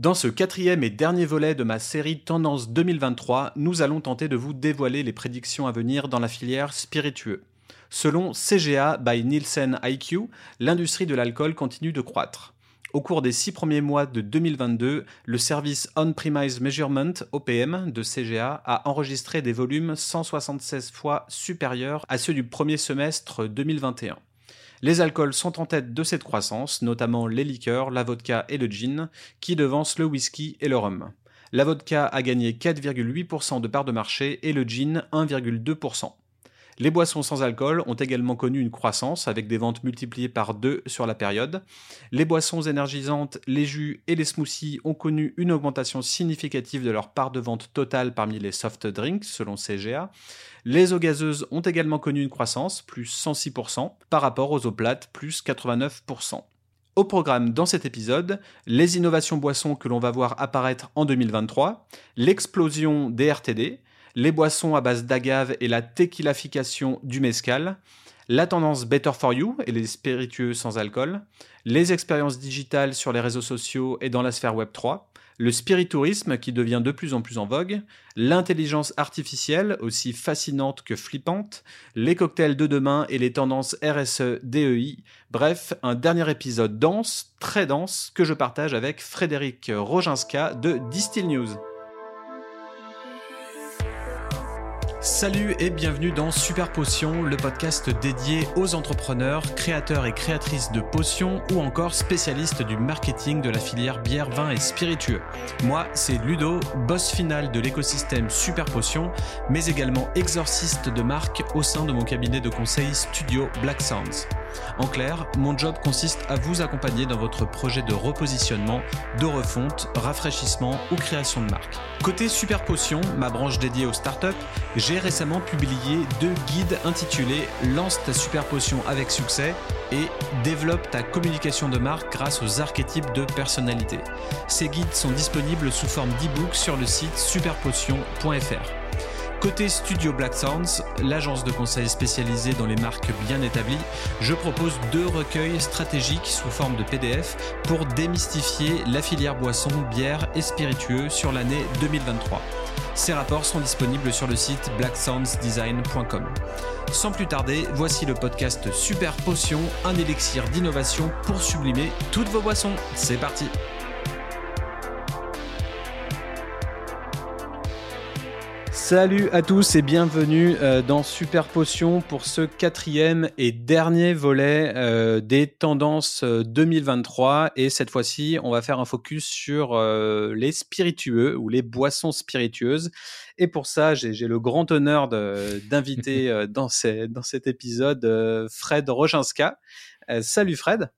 Dans ce quatrième et dernier volet de ma série Tendance 2023, nous allons tenter de vous dévoiler les prédictions à venir dans la filière spiritueux. Selon CGA by Nielsen IQ, l'industrie de l'alcool continue de croître. Au cours des six premiers mois de 2022, le service On-Premise Measurement, OPM, de CGA a enregistré des volumes 176 fois supérieurs à ceux du premier semestre 2021. Les alcools sont en tête de cette croissance, notamment les liqueurs, la vodka et le gin, qui devancent le whisky et le rhum. La vodka a gagné 4,8% de part de marché et le gin 1,2%. Les boissons sans alcool ont également connu une croissance avec des ventes multipliées par deux sur la période. Les boissons énergisantes, les jus et les smoothies ont connu une augmentation significative de leur part de vente totale parmi les soft drinks selon CGA. Les eaux gazeuses ont également connu une croissance, plus 106%, par rapport aux eaux plates, plus 89%. Au programme dans cet épisode, les innovations boissons que l'on va voir apparaître en 2023, l'explosion des RTD, les boissons à base d'agave et la tequilafication du mezcal, la tendance Better for You et les spiritueux sans alcool, les expériences digitales sur les réseaux sociaux et dans la sphère Web 3, le spiritourisme qui devient de plus en plus en vogue, l'intelligence artificielle aussi fascinante que flippante, les cocktails de demain et les tendances RSE DEI, bref, un dernier épisode dense, très dense, que je partage avec Frédéric Roginska de Distill News. Salut et bienvenue dans Super Potion, le podcast dédié aux entrepreneurs, créateurs et créatrices de potions ou encore spécialistes du marketing de la filière bière, vin et spiritueux. Moi, c'est Ludo, boss final de l'écosystème Super Potion, mais également exorciste de marque au sein de mon cabinet de conseil studio Black Sounds. En clair, mon job consiste à vous accompagner dans votre projet de repositionnement, de refonte, rafraîchissement ou création de marque. Côté Super Potion, ma branche dédiée aux startups, récemment publié deux guides intitulés Lance ta super potion avec succès et Développe ta communication de marque grâce aux archétypes de personnalité. Ces guides sont disponibles sous forme d'e-book sur le site superpotion.fr. Côté Studio Black Sounds, l'agence de conseil spécialisée dans les marques bien établies, je propose deux recueils stratégiques sous forme de PDF pour démystifier la filière boisson, bière et spiritueux sur l'année 2023. Ces rapports sont disponibles sur le site blacksoundsdesign.com. Sans plus tarder, voici le podcast Super Potion, un élixir d'innovation pour sublimer toutes vos boissons. C'est parti! Salut à tous et bienvenue euh, dans Super Potion pour ce quatrième et dernier volet euh, des tendances 2023. Euh, et cette fois-ci, on va faire un focus sur les spiritueux ou les boissons spiritueuses. Et pour ça, j'ai le grand honneur d'inviter dans, dans cet épisode Fred Roginska. salut Fred.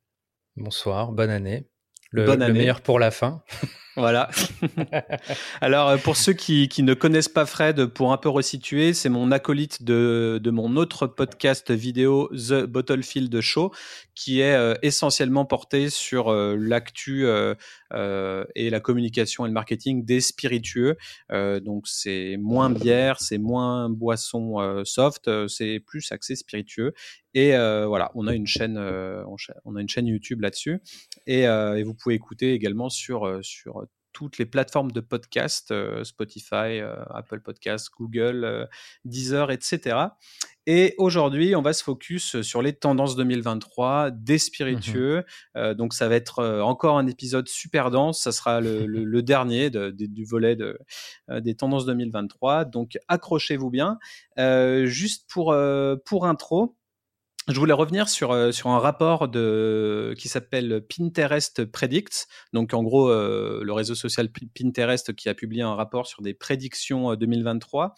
Bonsoir, bonne année. Le, bonne année. le meilleur pour la fin. Voilà. Alors, euh, pour ceux qui, ne connaissent pas Fred, pour un peu resituer, c'est mon acolyte de, mon autre podcast vidéo, The Bottlefield Show, qui est euh, essentiellement porté sur euh, l'actu et la communication et le marketing des spiritueux. donc, c'est moins bière, c'est moins boisson soft, c'est plus accès spiritueux. Et voilà, on a une chaîne, on a une chaîne YouTube là-dessus, et, et, vous pouvez écouter également sur sur toutes les plateformes de podcast, euh, Spotify, euh, Apple Podcasts, Google, euh, Deezer, etc. Et aujourd'hui, on va se focus sur les tendances 2023 des spiritueux. Mmh donc, ça va être encore un épisode super dense. Ça sera le, dernier du volet de, des tendances 2023. Donc, accrochez-vous bien. juste pour, pour intro, je voulais revenir sur, euh, sur un rapport de, qui s'appelle Pinterest Predicts. Donc, en gros, euh, le réseau social Pinterest qui a publié un rapport sur des prédictions 2023.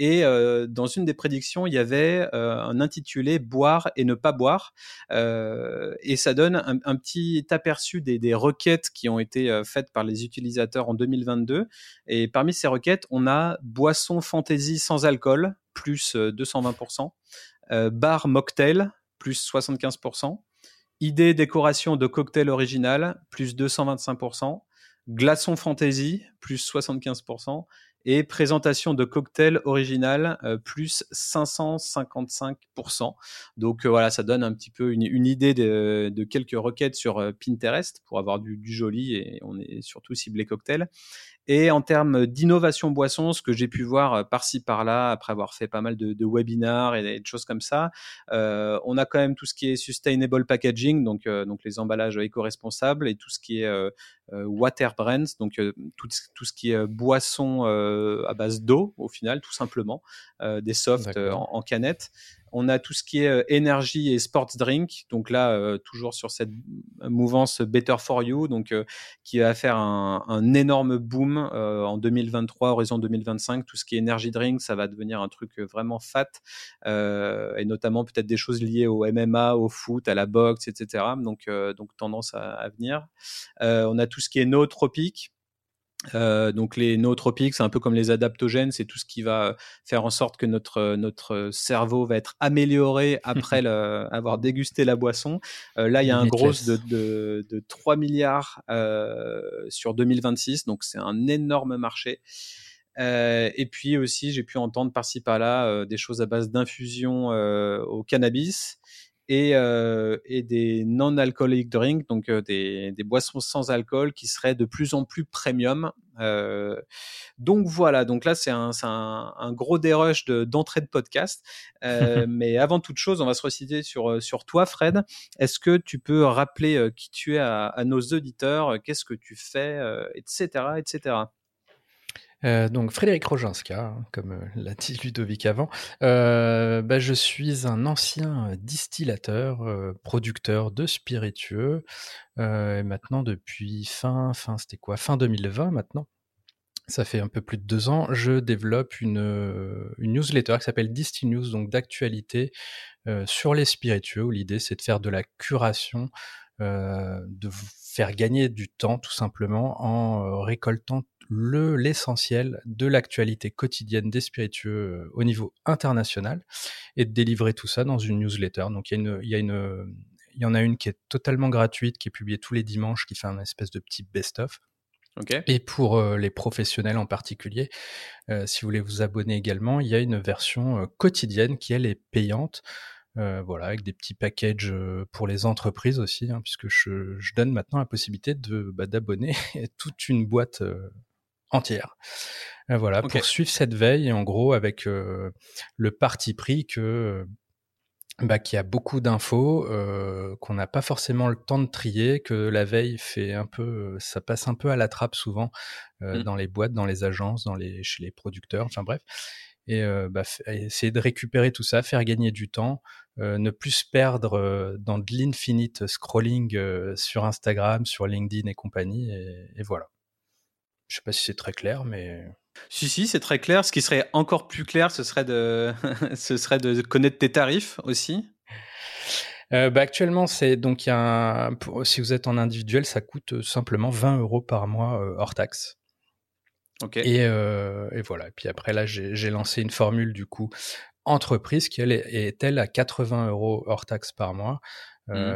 Euh, et dans une des prédictions, il y avait un intitulé Boire et ne pas boire. et ça donne un, petit aperçu des, des, requêtes qui ont été faites par les utilisateurs en 2022. Et parmi ces requêtes, on a boisson fantasy sans alcool, plus 220%. Euh, bar mocktail, plus 75%. Idée décoration de cocktail original, plus 225%. Glaçon fantasy, plus 75%. et présentation de cocktail original plus 555%. Donc voilà, ça donne un petit peu une, idée de, quelques requêtes sur Pinterest pour avoir du, du, joli et on est surtout ciblé cocktail. Et en termes d'innovation boisson, ce que j'ai pu voir euh, par-ci par-là, après avoir fait pas mal de, de webinars et de choses comme ça, euh, on a quand même tout ce qui est sustainable packaging, donc, euh, donc les emballages éco-responsables, et tout ce qui est euh water brands, donc tout, tout, ce qui est boisson à base d'eau, au final, tout simplement, des softs en, en, canette. On a tout ce qui est euh, énergie et sports drink. Donc là, euh, toujours sur cette mouvance Better for You, donc euh, qui va faire un, énorme boom en 2023, horizon 2025. Tout ce qui est énergie drink, ça va devenir un truc vraiment fat, et notamment peut-être des choses liées au MMA, au foot, à la boxe, etc. Donc, tendance à, à venir. on a tout ce qui est nootropique. Euh, donc les nootropiques, c'est un peu comme les adaptogènes, c'est tout ce qui va faire en sorte que notre notre cerveau va être amélioré après le, avoir dégusté la boisson. Euh, là, il y a un gros de, de, de 3 milliards euh, sur 2026, donc c'est un énorme marché. Euh, et puis aussi, j'ai pu entendre par-ci par-là euh, des choses à base d'infusion euh, au cannabis et, euh, et des non-alcoolic drinks, donc euh, des, des, boissons sans alcool qui seraient de plus en plus premium. Euh, donc voilà, donc là c'est un, un, un, gros dérush d'entrée de, de, podcast. Euh, mais avant toute chose, on va se reciter sur, sur toi, Fred. Est-ce que tu peux rappeler euh, qui tu es à, à nos auditeurs, qu'est-ce que tu fais, etc., etc. Euh, donc Frédéric Roginska, hein, comme euh, l'a dit Ludovic avant, euh, bah, je suis un ancien distillateur, producteur de spiritueux, et maintenant depuis fin, fin c'était quoi, fin 2020 maintenant. Ça fait un peu plus de deux ans, je développe une, une newsletter qui s'appelle Distill News, donc d'actualité sur les spiritueux, l'idée c'est de faire de la curation, de faire gagner du temps tout simplement en récoltant le l'essentiel de l'actualité quotidienne des spiritueux euh, au niveau international et de délivrer tout ça dans une newsletter. Donc il y a une, il y a une, il y en a une qui est totalement gratuite, qui est publiée tous les dimanches, qui fait un espèce de petit best-of. Okay. Et pour euh, les professionnels en particulier, euh, si vous voulez vous abonner également, il y a une version euh, quotidienne qui elle est payante. Voilà, avec des petits packages pour les entreprises aussi, hein, puisque je, je, donne maintenant la possibilité de bah, d'abonner toute une boîte entière. Euh, voilà, pour suivre cette veille, en gros, avec euh, le parti pris que euh, bah, qu'il y a beaucoup d'infos, euh, qu'on n'a pas forcément le temps de trier, que la veille fait un peu, ça passe un peu à la trappe souvent euh, mmh. dans les boîtes, dans les agences, dans les, chez les producteurs, enfin bref. Et bah, essayer de récupérer tout ça, faire gagner du temps, ne plus se perdre dans de l'infinite scrolling sur Instagram, sur LinkedIn et compagnie, et, et voilà. Je sais pas si c'est très clair, mais. Si, si, c'est très clair. Ce qui serait encore plus clair, ce serait de, ce serait de connaître tes tarifs aussi. Euh, bah actuellement, c'est donc y a un, si vous êtes en individuel, ça coûte euh, simplement 20 euros par mois euh, hors taxe. Et, euh, et, voilà. Et puis après là, j'ai lancé une formule du coup entreprise qui elle est, est elle à 80 euros hors taxe par mois. Mmh.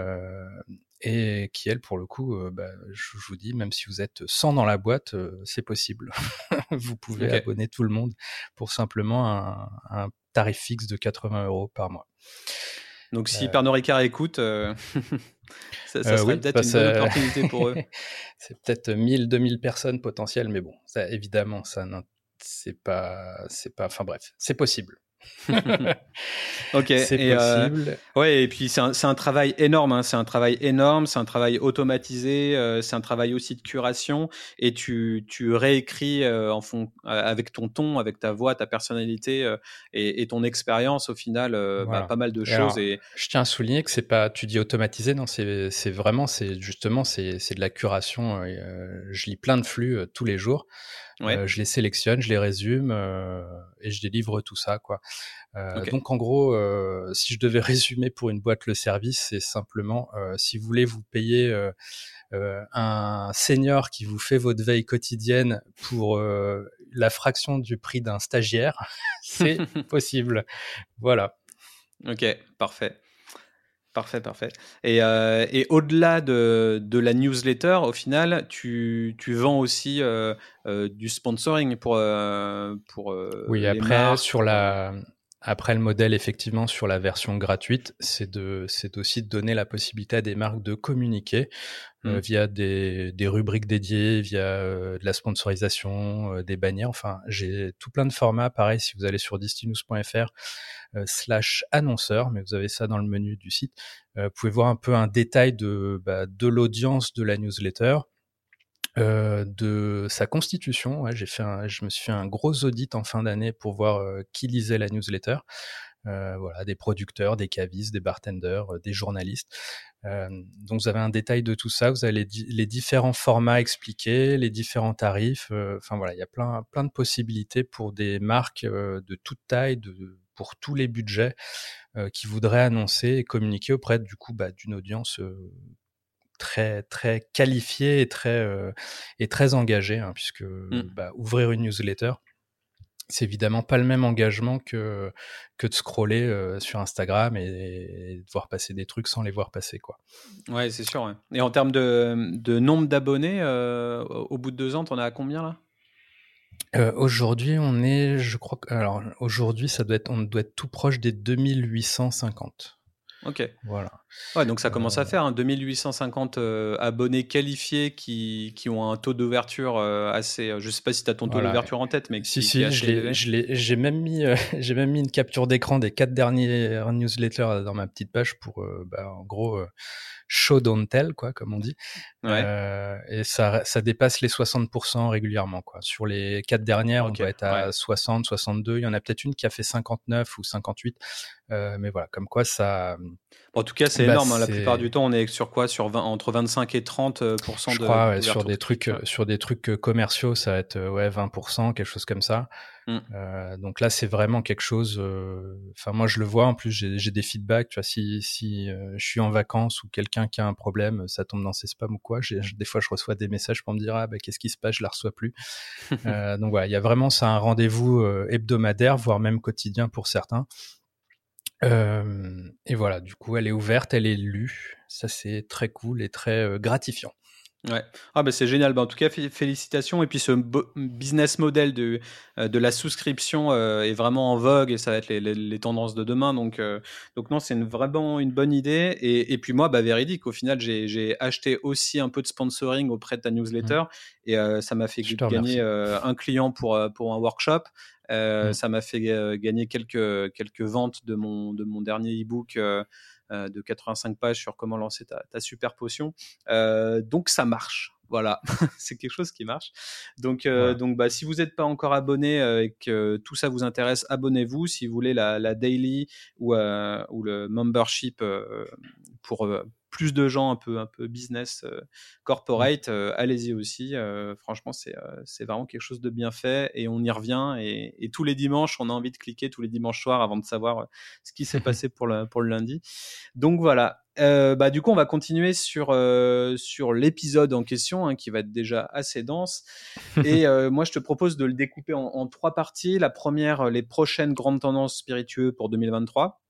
Et qui, elle, pour le coup, euh, bah, je, vous dis, même si vous êtes 100 dans la boîte, euh, c'est possible. vous pouvez abonner tout le monde pour simplement un, un, tarif fixe de 80 euros par mois. Donc si euh... Pernod Ricard écoute, euh, ça, ça serait oui, peut-être une bonne opportunité pour eux. c'est peut-être 1000, 2000 personnes potentielles, mais bon, ça, évidemment, ça c'est pas, c'est pas, enfin bref, c'est possible. ok, c'est euh, possible. ouais, et puis c'est un, un, travail énorme. Hein. C'est un travail énorme. C'est un travail automatisé. Euh, c'est un travail aussi de curation. Et tu, tu réécris euh, en fond, avec ton ton, avec ta voix, ta personnalité et, et, ton expérience au final, bah, voilà. bah, pas mal de et choses. Alors, et je tiens à souligner que c'est pas, tu dis automatisé, non C'est vraiment, c'est justement, c'est de la curation. je lis plein de flux tous les jours. Ouais. Euh, je les sélectionne, je les résume euh, et je délivre tout ça, quoi. Euh, okay. Donc en gros, si je devais résumer pour une boîte le service, c'est simplement si vous voulez vous payer un senior qui vous fait votre veille quotidienne pour la fraction du prix d'un stagiaire, c'est possible. Voilà. Ok, parfait. Parfait, parfait. Et, et au-delà de, de, la newsletter, au final, tu, tu vends aussi du sponsoring pour. pour oui, après, sur la, après, le modèle, effectivement, sur la version gratuite, c'est de, c'est aussi de donner la possibilité à des marques de communiquer euh, mmh. via des, des, rubriques dédiées, via euh, de la sponsorisation, euh, des bannières. Enfin, j'ai tout plein de formats. Pareil, si vous allez sur distinus.fr slash annonceur, mais vous avez ça dans le menu du site. vous pouvez voir un peu un détail de, bah, de l'audience de la newsletter. Euh, de sa constitution. Ouais, j'ai fait un, je me suis fait un gros audit en fin d'année pour voir euh, qui lisait la newsletter. Euh, voilà, des producteurs, des cavistes, des bartenders, euh, des journalistes. donc vous avez un détail de tout ça. Vous avez les, différents formats expliqués, les différents tarifs. Enfin voilà, il y a plein plein de possibilités pour des marques de toute taille, de, pour tous les budgets qui voudraient annoncer et communiquer auprès du coup bah, d'une audience très très qualifié et très euh, et très engagé, hein, puisque mmh. bah, ouvrir une newsletter, c'est évidemment pas le même engagement que que de scroller euh, sur Instagram et, de voir passer des trucs sans les voir passer, quoi. Ouais, c'est sûr. Et en termes de, de nombre d'abonnés, euh, au bout de deux ans, t'en as à combien là? Aujourd'hui, on est, je crois que, alors aujourd'hui, ça doit être, on doit être tout proche des 2850. Ok. Voilà. Ouais, donc ça commence à euh, faire. 2850 euh, abonnés qualifiés qui, qui, ont un taux d'ouverture euh, assez. je sais pas si tu as ton taux d'ouverture en tête, mais si, si, j'ai même, mis, j'ai même mis une capture d'écran des quatre derniers newsletters dans ma petite page pour, bah, en gros, show don't tell, quoi, comme on dit. Ouais. et ça, ça dépasse les 60% régulièrement, quoi. Sur les quatre dernières, on doit être à 60, 62. Il y en a peut-être une qui a fait 59 ou 58. Mais voilà, comme quoi ça. En tout cas, c'est bah, énorme. Hein. La plupart du temps, on est sur quoi? Sur 20, entre 25 et 30 euh, Je de, crois, sur des trucs, euh, sur des trucs euh, commerciaux, ça va être ouais 20 quelque chose comme ça. Mmh. Euh, donc là, c'est vraiment quelque chose. Enfin, moi, je le vois. En plus, j'ai des feedbacks. Tu vois, si si je suis en vacances ou quelqu'un qui a un problème, ça tombe dans ses spams ou quoi. Des fois, je reçois des messages pour me dire ah bah qu'est-ce qui se passe, je la reçois plus. donc voilà, il y a vraiment ça un rendez-vous hebdomadaire, voire même quotidien pour certains. Euh, et voilà, du coup, elle est ouverte, elle est lue. Ça, c'est très cool et très euh, gratifiant. Ouais. Ah bah c'est génial. Bah, en tout cas, félicitations. Et puis ce business model de, euh, de la souscription est vraiment en vogue et ça va être les, les, tendances de demain. Donc, donc non, c'est une, vraiment une bonne idée. Et, et puis moi, bah, véridique, au final, j'ai acheté aussi un peu de sponsoring auprès de ta newsletter mmh. et ça m'a fait gagner un client pour, pour un workshop. Euh, mmh. Ça m'a fait euh, gagner quelques, quelques ventes de mon, de mon dernier e-book euh, de 85 pages sur comment lancer ta, ta super potion. donc ça marche. Voilà, c'est quelque chose qui marche. Donc, donc bah, si vous n'êtes pas encore abonné et que tout ça vous intéresse, abonnez-vous. Si vous voulez la, la daily ou, ou le membership pour plus de gens un peu, un peu business euh, corporate, euh, allez-y aussi. Euh, franchement, c'est c'est vraiment quelque chose de bien fait et on y revient. Et, tous les dimanches, on a envie de cliquer tous les dimanches soirs avant de savoir ce qui s'est passé pour le, pour le lundi. Donc voilà. bah, du coup, on va continuer sur, sur l'épisode en question, hein, qui va être déjà assez dense. Et moi, je te propose de le découper en, en, trois parties. La première, les prochaines grandes tendances spiritueuses pour 2023.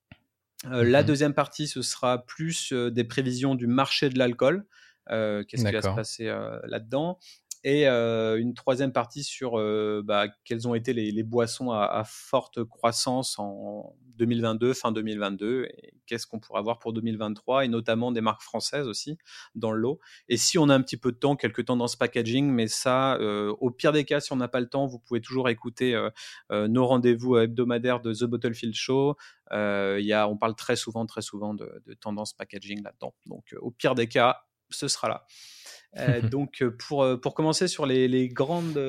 Euh, la mmh deuxième partie, ce sera plus euh, des prévisions du marché de l'alcool. Euh, qu'est-ce qui va se passer là-dedans? Et une troisième partie sur bah, quelles ont été les, boissons à, forte croissance en 2022, fin 2022, et qu'est-ce qu'on pourra avoir pour 2023, et notamment des marques françaises aussi dans le lot. Et si on a un petit peu de temps, quelques tendances packaging, mais ça, au pire des cas, si on n'a pas le temps, vous pouvez toujours écouter nos rendez-vous hebdomadaires de The Bottlefield Show. Y a, on parle très souvent, très souvent de, de tendances packaging là-dedans. Donc, au pire des cas, ce sera là. Euh, donc, euh, pour, euh, pour commencer sur les, les grandes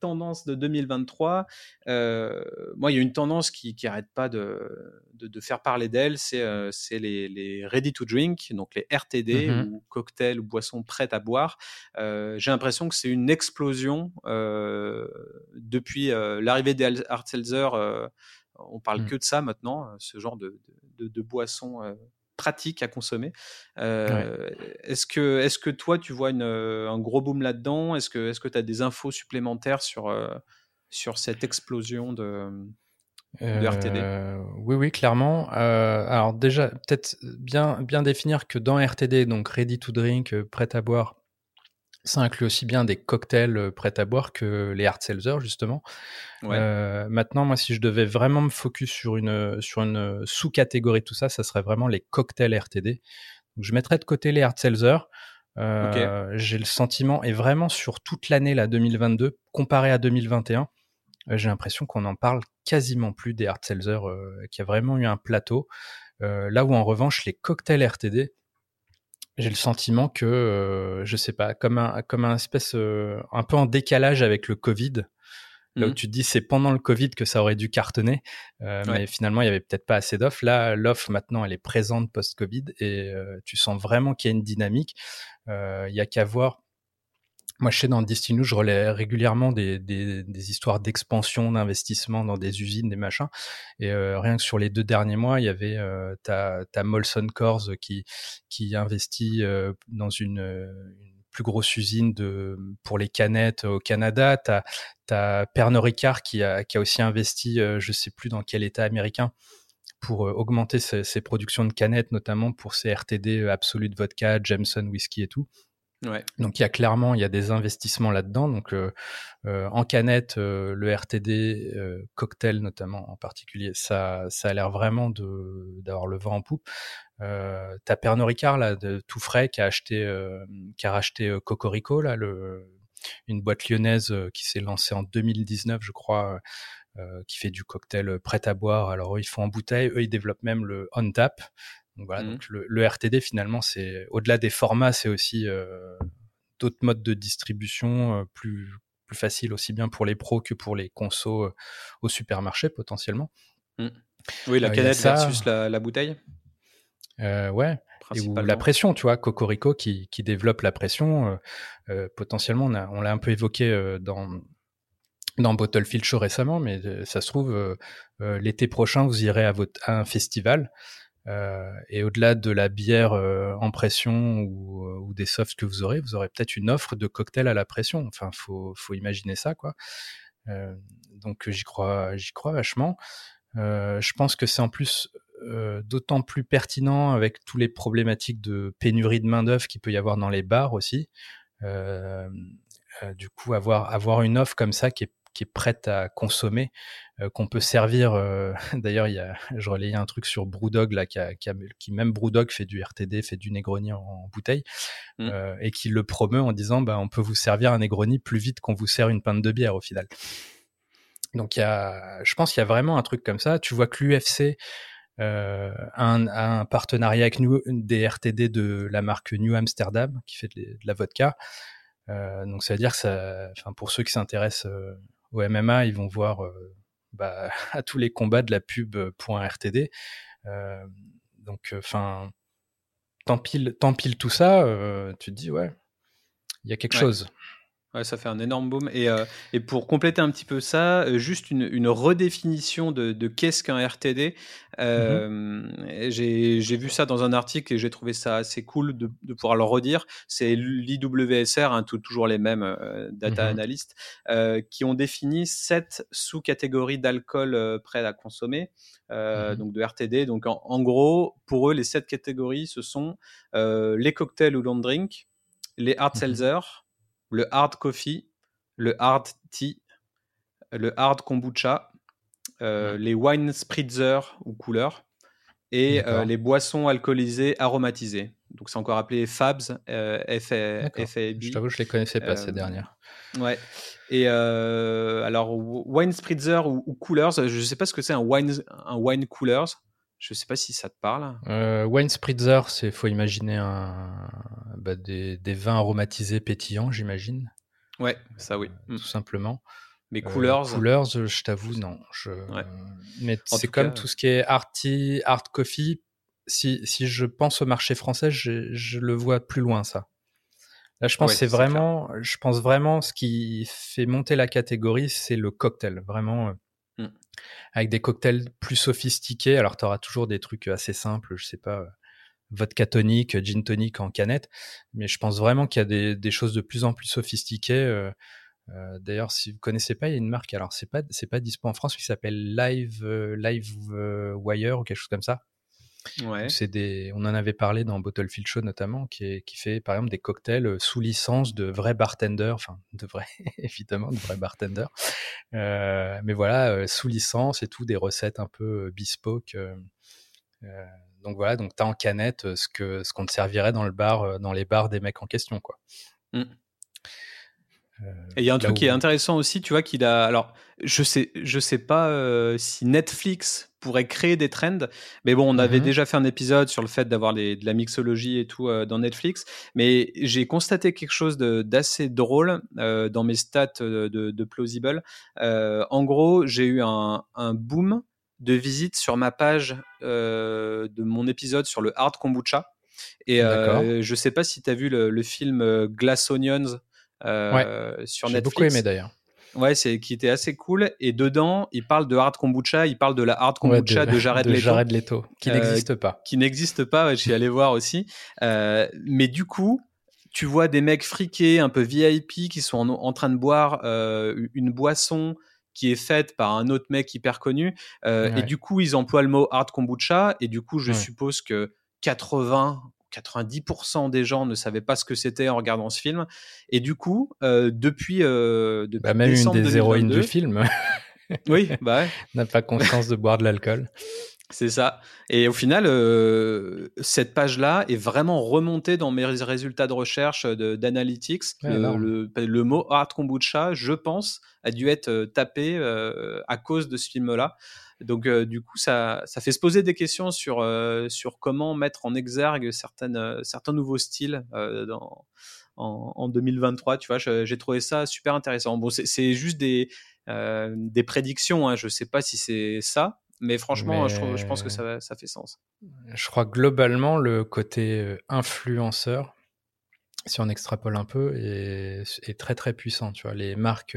tendances de 2023, moi, il y a une tendance qui n'arrête pas de, de, de, faire parler d'elle, c'est les, les, ready to drink, donc les RTD mmh ou cocktails ou boissons prêtes à boire. J'ai l'impression que c'est une explosion depuis l'arrivée des Hard Seltzer. on parle mmh. que de ça maintenant, ce genre de, de, de boissons pratique à consommer. Euh, est-ce que, est que toi, tu vois une, euh, un gros boom là-dedans? Est-ce que tu as des infos supplémentaires sur, euh, sur cette explosion de... de RTD Oui, oui, clairement. alors déjà, peut-être bien, bien définir que dans RTD, donc ready to drink, prêt à boire, ça inclut aussi bien des cocktails prêts à boire que les hard seltzer justement. maintenant, moi, si je devais vraiment me focus sur une, sur une sous-catégorie de tout ça, ça serait vraiment les cocktails RTD. Donc, je mettrais de côté les hard seltzer. J'ai le sentiment, et vraiment sur toute l'année là 2022, comparé à 2021, j'ai l'impression qu'on en parle quasiment plus des hard seltzer, qui a vraiment eu un plateau. là où en revanche les cocktails RTD, j'ai le sentiment que, euh, je sais pas, comme un, comme un espèce, euh, un peu en décalage avec le Covid. Là où mmh. tu te dis c'est pendant le Covid que ça aurait dû cartonner, euh, mais finalement il y avait peut-être pas assez d'offres. Là, l'offre maintenant elle est présente post-Covid et tu sens vraiment qu'il y a une dynamique. Il y a qu'à voir moi, je sais dans Destiny, je relais régulièrement des, des, histoires d'expansion, d'investissement dans des usines, des machins. Et euh, rien que sur les deux derniers mois, il y avait euh, ta, Molson Coors qui, qui investit euh, dans une, plus grosse usine de, pour les canettes au Canada. Tu as, Pernod Ricard qui a, qui a aussi investi, euh, je sais plus dans quel état américain, pour augmenter ses, ses, productions de canettes, notamment pour ses RTD Absolute Vodka, Jameson Whisky et tout. Donc il y a clairement des investissements là-dedans. Donc euh, euh, en canette, euh, le RTD cocktail notamment en particulier, ça ça a l'air vraiment d'avoir le vent en poupe. T'as Pernod Ricard là tout frais qui a acheté racheté Cocorico une boîte lyonnaise qui s'est lancée en 2019 je crois. qui fait du cocktail prêt à boire. Alors eux, ils font en bouteille, eux ils développent même le on tap, donc voilà, mmh. donc le, RTD finalement, c'est au-delà des formats, c'est aussi euh, d'autres modes de distribution euh, plus plus facile aussi bien pour les pros que pour les consos euh, au supermarché potentiellement. Mmh. Oui, la canette versus la, bouteille. ouais. ou la pression, tu vois, Cocorico qui, qui développe la pression. potentiellement, on l'a un peu évoqué dans dans Bottlefield Show récemment, mais ça se trouve l'été prochain, vous irez à, votre, à un festival et au-delà de la bière euh, en pression ou, euh, ou, des softs que vous aurez, vous aurez peut-être une offre de cocktail à la pression. Enfin, faut, faut imaginer ça, quoi. donc j'y crois, j'y crois vachement. je pense que c'est en plus d'autant plus pertinent avec tous les problématiques de pénurie de main d'œuvre qu'il peut y avoir dans les bars aussi. du coup, avoir avoir une offre comme ça qui est qui est prête à consommer, euh, qu'on peut servir. Euh, d'ailleurs, je relayais un truc sur Brewdog là, qui, a, qui, a, qui, même Brewdog fait du RTD, fait du Negroni en, bouteille, mmh. euh, et qui le promeut en disant, bah, on peut vous servir un Negroni plus vite qu'on vous sert une pinte de bière au final. Donc, y a, je pense qu'il y a vraiment un truc comme ça. Tu vois que l'UFC euh, un, un, partenariat avec nous, des RTD de la marque New Amsterdam qui fait de, de la vodka. Euh, donc ça veut dire que ça, enfin pour ceux qui s'intéressent au MMA, ils vont voir euh, bah, à tous les combats de la pub euh, .rtd. Euh, donc, enfin, t'empiles, tout ça, tu te dis ouais, il y a quelque chose ça fait un énorme boom. Et, euh, et, pour compléter un petit peu ça, euh, juste une, une redéfinition de, de qu'est-ce qu'un RTD. Euh, mm-hmm. J'ai vu ça dans un article et j'ai trouvé ça assez cool de, de pouvoir le redire. C'est l'IWSR, hein, toujours les mêmes euh, data mm-hmm. analystes, qui ont défini sept sous-catégories d'alcool prêts à consommer, mm-hmm. donc de RTD. Donc en, en, gros, pour eux, les sept catégories, ce sont les cocktails ou long drink, les hard seltzer, le hard coffee, le hard tea, le hard kombucha, euh, les wine spritzer ou couleurs et euh, les boissons alcoolisées aromatisées. Donc c'est encore appelé FABS, euh, FAB. Je t'avoue, je les connaissais pas ces dernières. Ouais. Et alors wine spritzer ou, coolers, je sais pas ce que c'est un wine un wine coolers. Je sais pas si ça te parle. wine spritzer, c'est faut imaginer un, bah, des, vins aromatisés pétillants, j'imagine. Ouais, ça oui. Euh, tout simplement. Mais euh, couleurs. couleurs, je t'avoue, non. Je... Mais c'est comme tout ce qui est art tea, art coffee. Si, si je pense au marché français, je, je le vois plus loin, ça. Là, je pense c'est vraiment, je pense vraiment ce qui fait monter la catégorie, c'est le cocktail, vraiment. Euh. Avec des cocktails plus sophistiqués. Alors, tu auras toujours des trucs assez simples, je sais pas, vodka tonic, gin tonic en canette. Mais je pense vraiment qu'il y a des, choses de plus en plus sophistiquées. Euh, D'ailleurs, si vous connaissez pas, il y a une marque. Alors, c'est pas pas dispo en France, qui s'appelle Live Live Wire ou quelque chose comme ça. Ouais. C'est des, on en avait parlé dans Bottlefield Show notamment, qui, est, qui fait par exemple des cocktails sous licence de vrais bartenders, enfin de vrais, évidemment, de vrais bartenders. Euh, mais voilà, sous licence et tout, des recettes un peu bespoke. Euh, donc voilà, donc tu as en canette ce que ce qu'on te servirait dans le bar, dans les bars des mecs en question, quoi. Mmh. Et il y a un truc qui est intéressant aussi, tu vois, qu'il a. Alors, je sais, je sais pas euh, si Netflix pourrait créer des trends, mais bon, on avait mmh déjà fait un épisode sur le fait d'avoir de la mixologie et tout euh, dans Netflix, mais j'ai constaté quelque chose d'assez drôle euh, dans mes stats de, de Plausible. en gros, j'ai eu un, un, boom de visites sur ma page de mon épisode sur le hard kombucha. Et je sais pas si tu as vu le, le film Glass Onions euh, sur Netflix. J'ai beaucoup aimé d'ailleurs. Ouais, c'est qui était assez cool. Et dedans, il parle de hard kombucha, il parle de la hard kombucha de, Jared Leto. Jared Leto, qui n'existe euh, pas. Qui n'existe pas, je suis allé voir aussi. Euh, mais du coup, tu vois des mecs friqués, un peu VIP, qui sont en, train de boire une boisson qui est faite par un autre mec hyper connu. Et du coup, ils emploient le mot hard kombucha. Et du coup, je suppose que 80 90% des gens ne savaient pas ce que c'était en regardant ce film. Et du coup, euh, depuis, euh, depuis bah, même une des héroïnes du film. oui, bah n'a pas conscience de boire de l'alcool. C'est ça. Et au final, euh, cette page-là est vraiment remontée dans mes résultats de recherche d'analytics. le, le, mot art kombucha, je pense, a dû être tapé à cause de ce film-là. Donc, euh, du coup, ça, ça fait se poser des questions sur, euh, sur comment mettre en exergue certaines, euh, certains nouveaux styles dans, en, 2023. Tu vois, j'ai trouvé ça super intéressant. Bon, c'est juste des, des prédictions. Hein. Je ne sais pas si c'est ça, mais franchement, Je, je, pense que ça, ça fait sens. Je crois globalement, le côté influenceur, si on extrapole un peu, est, est très très puissant. Tu vois, les marques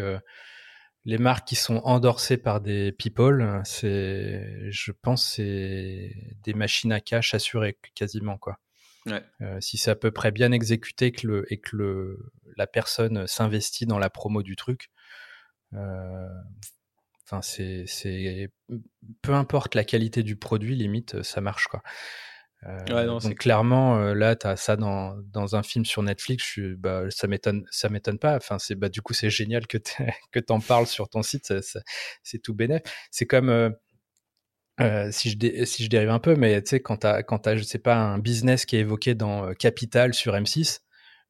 les marques qui sont endorsées par des people, c'est, je pense, c'est des machines à cash assurées quasiment quoi. Euh, si c'est à peu près bien exécuté que le, et que le, la personne s'investit dans la promo du truc, euh, enfin c'est, c'est, peu importe la qualité du produit, limite ça marche quoi. Euh, donc clairement, euh, là, tu as ça dans, dans un film sur Netflix, je, bah, ça m'étonne, ça m'étonne pas. Enfin, c'est bah, du coup, c'est génial que que t'en parles sur ton site, c'est tout bénéf. C'est comme euh, euh, si je si je dérive un peu, mais tu sais, quand t'as quand t'as je sais pas un business qui est évoqué dans Capital sur M6,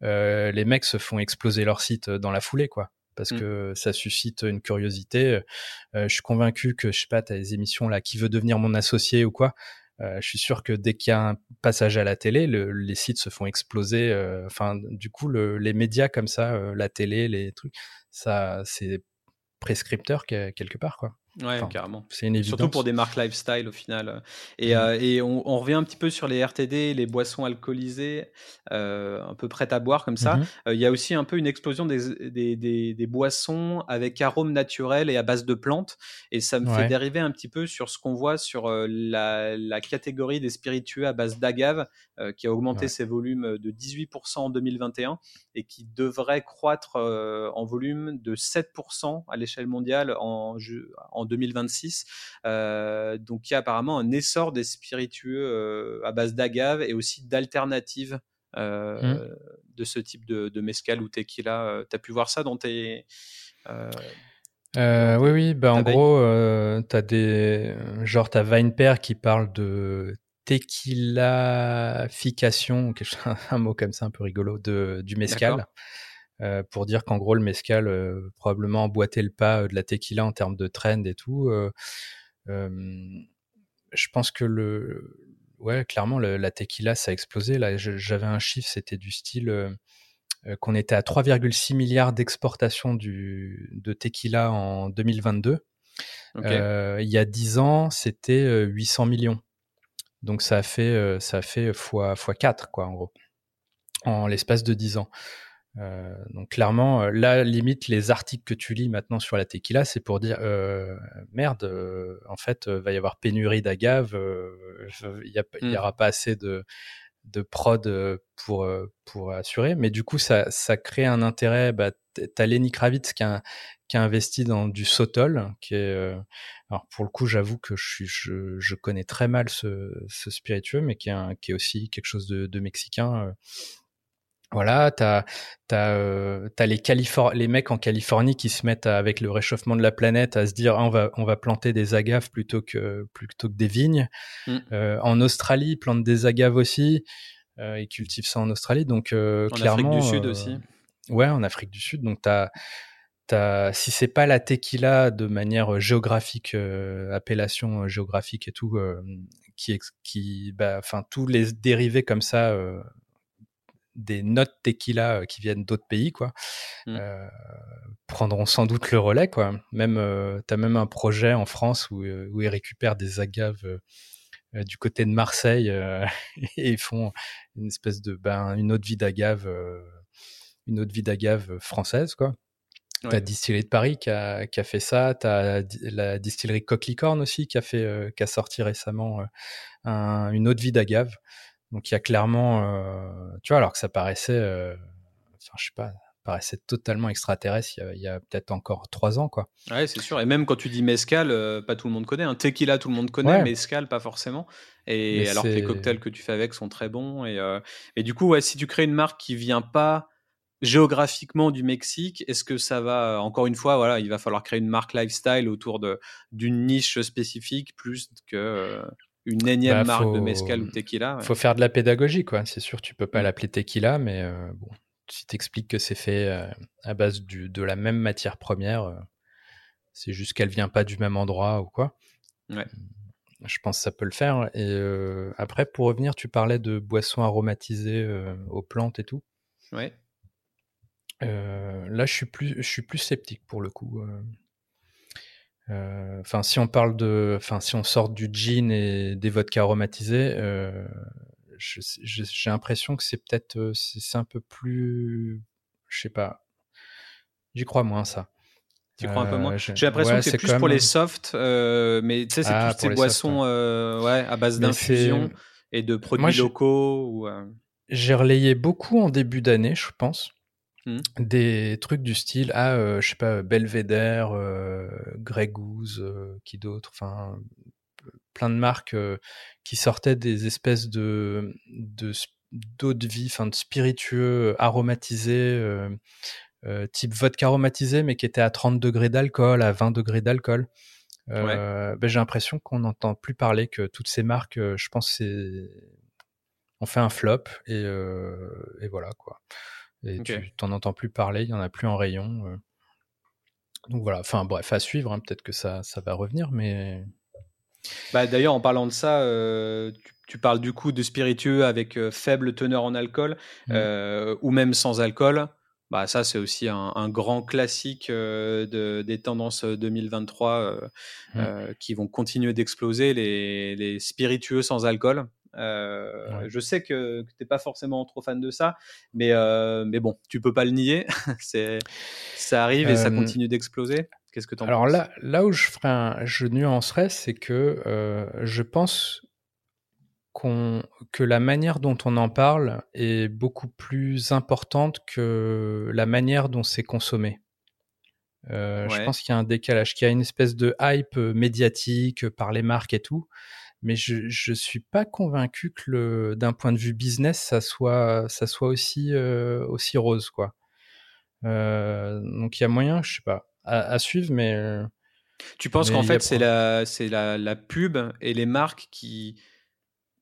euh, les mecs se font exploser leur site dans la foulée, quoi parce mmh. que ça suscite une curiosité. Euh, je suis convaincu que je sais pas, t'as des émissions là qui veut devenir mon associé ou quoi. Euh, je suis sûr que dès qu'il y a un passage à la télé, les sites se font exploser. Euh, enfin, du coup, les médias comme ça, la télé, les trucs, ça, c'est prescripteur quelque part, quoi. Ouais, carrément. C'est une évidence. Surtout pour des marques lifestyle au final. Et, mmh. et on, revient un petit peu sur les RTD, les boissons alcoolisées, un peu prêtes à boire comme ça. Mmh il y a aussi un peu une explosion des, des, des, boissons avec arômes naturels et à base de plantes. Et ça me fait dériver un petit peu sur ce qu'on voit sur la, la, catégorie des spiritueux à base d'agave, qui a augmenté ses volumes de 18% en 2021 et qui devrait croître en volume de 7% à l'échelle mondiale en, en 2026. Euh, donc il y a apparemment un essor des spiritueux euh, à base d'agave et aussi d'alternatives euh, mmh. de ce type de, de mescal ou tequila. tu as pu voir ça dans tes... oui, oui, bah, en gros, tu as des. Genre, tu as Vinepair qui parle de tequilafication, un mot comme ça un peu rigolo, de, du mescal. Euh, pour dire qu'en gros le mezcal euh, probablement emboîtait le pas euh, de la tequila en termes de trend et tout. je pense que le, ouais, clairement la tequila ça a explosé. Là, j'avais un chiffre, c'était du style qu'on était à 3,6 milliards d'exportation de tequila en 2022. il y a 10 ans, c'était 800 millions. Donc ça a fait ça a fait fois fois 4 quoi en gros en l'espace de 10 ans. Euh, donc clairement, euh, là, limite, les articles que tu lis maintenant sur la tequila, c'est pour dire euh, merde, en fait, va y avoir pénurie d'agave, il n'y mmh. aura pas assez de, de prod pour pour assurer. Mais du coup, ça ça crée un intérêt. Bah, t'as Lenny Kravitz qui a qui a investi dans du Sotol, qui est alors pour le coup, j'avoue que je, suis, je, je, connais très mal ce, ce spiritueux, mais qui est, un, qui est aussi quelque chose de, de mexicain. Voilà, t'as t'as euh, as les Califor les mecs en Californie qui se mettent avec le réchauffement de la planète à se dire ah, on va on va planter des agaves plutôt que plutôt que des vignes. Mm. Euh, en Australie, ils plantent des agaves aussi. Euh, ils cultivent ça en Australie, donc euh, en clairement. Afrique du Sud aussi. Ouais, en Afrique du Sud. Donc t'as t'as si c'est pas la tequila de manière géographique, appellation géographique et tout, qui qui bah enfin tous les dérivés comme ça des notes tequila euh, qui viennent d'autres pays, quoi, mmh. euh, prendront sans doute le relais, quoi. Même, euh, t'as même un projet en France où, où ils récupèrent des agaves du côté de Marseille et ils font une espèce de, ben, une autre vie d'agave, une autre vie d'agave française, quoi. Ouais. T'as Distillerie de Paris qui a, qui a fait ça. T'as la distillerie Coquelicorne aussi qui a fait, qui a sorti récemment un, une autre vie d'agave. Donc il y a clairement, euh, tu vois, alors que ça paraissait, euh, enfin je sais pas, paraissait totalement extraterrestre il y a, peut-être encore trois ans, quoi. Ouais, c'est sûr. Et même quand tu dis mezcal, euh, pas tout le monde connaît. Un tequila, tout le monde connaît, ouais. mezcal, pas forcément. Et alors que les cocktails que tu fais avec sont très bons. Et, et du coup, ouais, si tu crées une marque qui vient pas géographiquement du Mexique, est-ce que ça va encore une fois, voilà, il va falloir créer une marque lifestyle autour de d'une niche spécifique plus que une énième bah, marque de mezcal ou tequila. Il faut faire de la pédagogie, quoi. C'est sûr, tu peux pas l'appeler tequila, mais euh, bon, si t'expliques que c'est fait euh, à base du, de la même matière première, euh, c'est juste qu'elle vient pas du même endroit ou quoi. Ouais. Je pense que ça peut le faire. Et après, pour revenir, tu parlais de boissons aromatisées aux plantes et tout. Ouais. là, je suis plus, je suis plus sceptique pour le coup. Euh, enfin, si on parle de, enfin, si on sort du gin et des vodkas aromatisés, euh, j'ai l'impression que c'est peut-être, euh, c'est un peu plus, je sais pas, j'y crois moins ça. Tu crois un peu moins? J'ai l'impression que c'est plus pour les softs, mais tu sais, c'est ah, toutes ces boissons ouais. à base d'infusion et de produits locaux. Ou, J'ai relayé beaucoup en début d'année, je pense. Mmh. Des trucs du style, ah, euh, je sais pas, Belvedere, euh, Grey Goose, euh, qui d'autre, enfin, plein de marques qui sortaient des espèces de d'eau de, vie, enfin de spiritueux aromatisés, type vodka aromatisé, mais qui était à 30 degrés d'alcool, à 20 degrés d'alcool. Ben, j'ai l'impression qu'on n'entend plus parler que toutes ces marques, je pense, c'est on fait un flop et, et voilà quoi et tu t'en entends plus parler, il y en a plus en rayon. Euh. Donc voilà, enfin bref, à suivre, hein, peut-être que ça, ça va revenir, mais... Bah, D'ailleurs, en parlant de ça, euh, tu, parles du coup de spiritueux avec euh, faible teneur en alcool, mmh. ou même sans alcool. Bah, ça, c'est aussi un, grand classique de, des tendances 2023 mmh. qui vont continuer d'exploser, les, les, spiritueux sans alcool. Euh, je sais que, tu n'es pas forcément trop fan de ça, mais, euh, mais bon, tu peux pas le nier. c'est, ça arrive et ça continue d'exploser. Qu'est-ce que tu en Alors penses? là, là où je, ferai un, je nuancerais, c'est que euh, je pense qu'on, que la manière dont on en parle est beaucoup plus importante que la manière dont c'est consommé. Je pense qu'il y a un décalage, qu'il y a une espèce de hype médiatique par les marques et tout, mais je je suis pas convaincu que le d'un point de vue business ça soit ça soit aussi euh, aussi rose quoi. Euh, donc il y a moyen, je sais pas, à, suivre, mais. Euh, tu penses qu'en fait c'est la c'est la, la, pub et les marques qui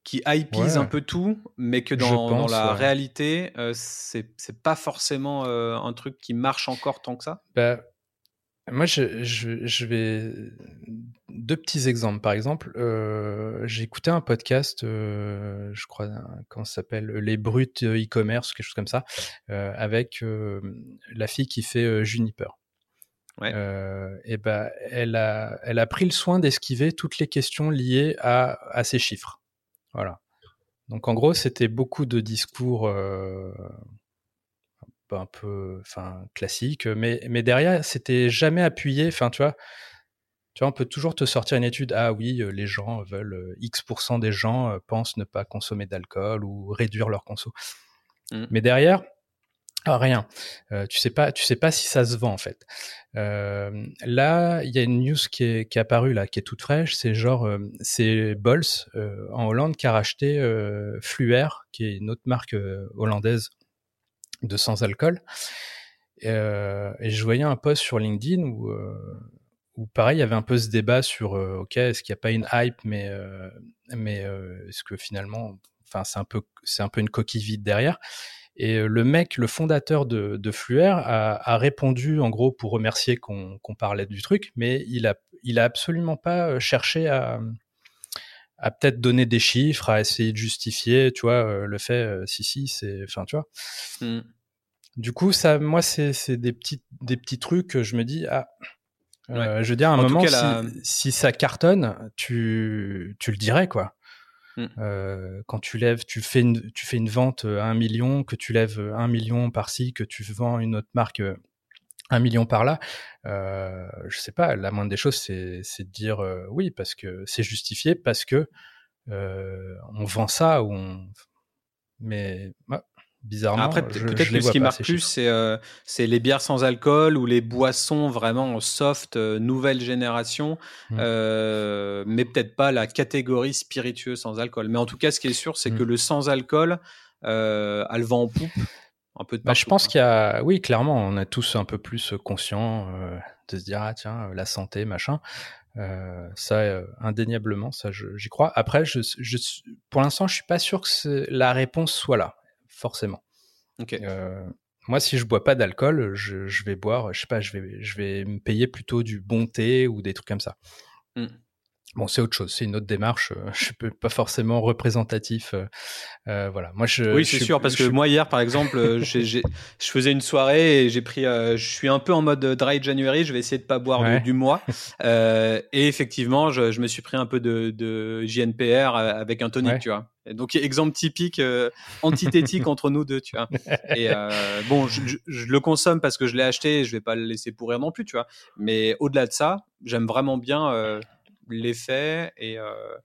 qui hypeisent un peu tout, mais que dans, dans la réalité c'est c'est pas forcément un truc qui marche encore tant que ça? Bah, moi, je, je, je, vais deux petits exemples. Par exemple, euh, j'ai écouté un podcast, euh, je crois, comment ça s'appelle, les brutes e-commerce, quelque chose comme ça, euh, avec euh, la fille qui fait euh, Juniper. Ouais. et ben, elle a, elle a pris le soin d'esquiver toutes les questions liées à, à ces chiffres. Voilà. Donc en gros, c'était beaucoup de discours un peu enfin classique mais mais derrière c'était jamais appuyé enfin tu vois Tu vois, on peut toujours te sortir une étude. Ah oui, les gens veulent X% des gens pensent ne pas consommer d'alcool ou réduire leur conso. Mmh. Mais derrière, ah, rien. Euh, tu sais pas, tu sais pas si ça se vend en fait. Euh, là, il y a une news qui est, qui est apparue là, qui est toute fraîche. C'est genre, euh, c'est Bols en Hollande qui a racheté Fluer, qui est une autre marque hollandaise de sans alcool. et je voyais un post sur LinkedIn où, où pareil, il y avait un peu ce débat sur, ok, est-ce qu'il n'y a pas une hype, mais mais est-ce que finalement, enfin, c'est un peu, c'est un peu une coquille vide derrière. Et euh, le mec, le fondateur de, de Fluer, a, répondu en gros pour remercier qu'on parlait du truc, mais il a, il a absolument pas euh, cherché à, à peut-être donner des chiffres, à essayer de justifier, tu vois, euh, le fait, si si, c'est, enfin, tu vois. Mmh. Du coup, ça, moi, c'est des petits, des petits trucs que je me dis, ah, je veux dire, à un moment, si, si, ça cartonne, tu, tu le dirais, quoi. Mm. Euh, quand tu lèves, tu fais une, tu fais une vente à un million, que tu lèves un million par-ci, que tu vends une autre marque euh, un million par là, euh, je sais pas, la moindre des choses, c'est, de dire euh, oui, parce que c'est justifié, parce que on vend ça, ou on... mais bizarrement. Après, peut-être que ce qui marque plus, c'est euh, c'est les bières sans alcool ou les boissons vraiment soft, euh, nouvelle génération, mmh. euh, mais peut-être pas la catégorie spiritueux sans alcool. Mais en tout cas, ce qui est sûr, c'est que mmh. le sans alcool, a le vent en poupe. Un peu de bah, je pense qu'il y a, oui, clairement, on est tous un peu plus conscients de se dire, ah tiens, la santé, machin. ça, indéniablement, ça, j'y crois. Après, je, je, pour l'instant, je suis pas sûr que la réponse soit là forcément. Euh, moi, si je bois pas d'alcool, je, vais boire, je sais pas, je vais, je vais me payer plutôt du bon thé ou des trucs comme ça. Mmh. Bon, c'est autre chose, c'est une autre démarche. Euh, je peux pas forcément représentatif. Euh, euh, voilà, moi je. Oui, c'est sûr, parce que moi hier, par exemple, je faisais une soirée et j'ai pris. je suis un peu en mode dry January. Je vais essayer de pas boire du, mois. et effectivement, je, me suis pris un peu de, de JNPR avec un tonic, tu vois. Donc exemple typique antithétique entre nous deux, tu vois. Et bon, je, je, le consomme parce que je l'ai acheté. Et je vais pas le laisser pourrir non plus, tu vois. Mais au-delà de ça, j'aime vraiment bien l'effet et euh,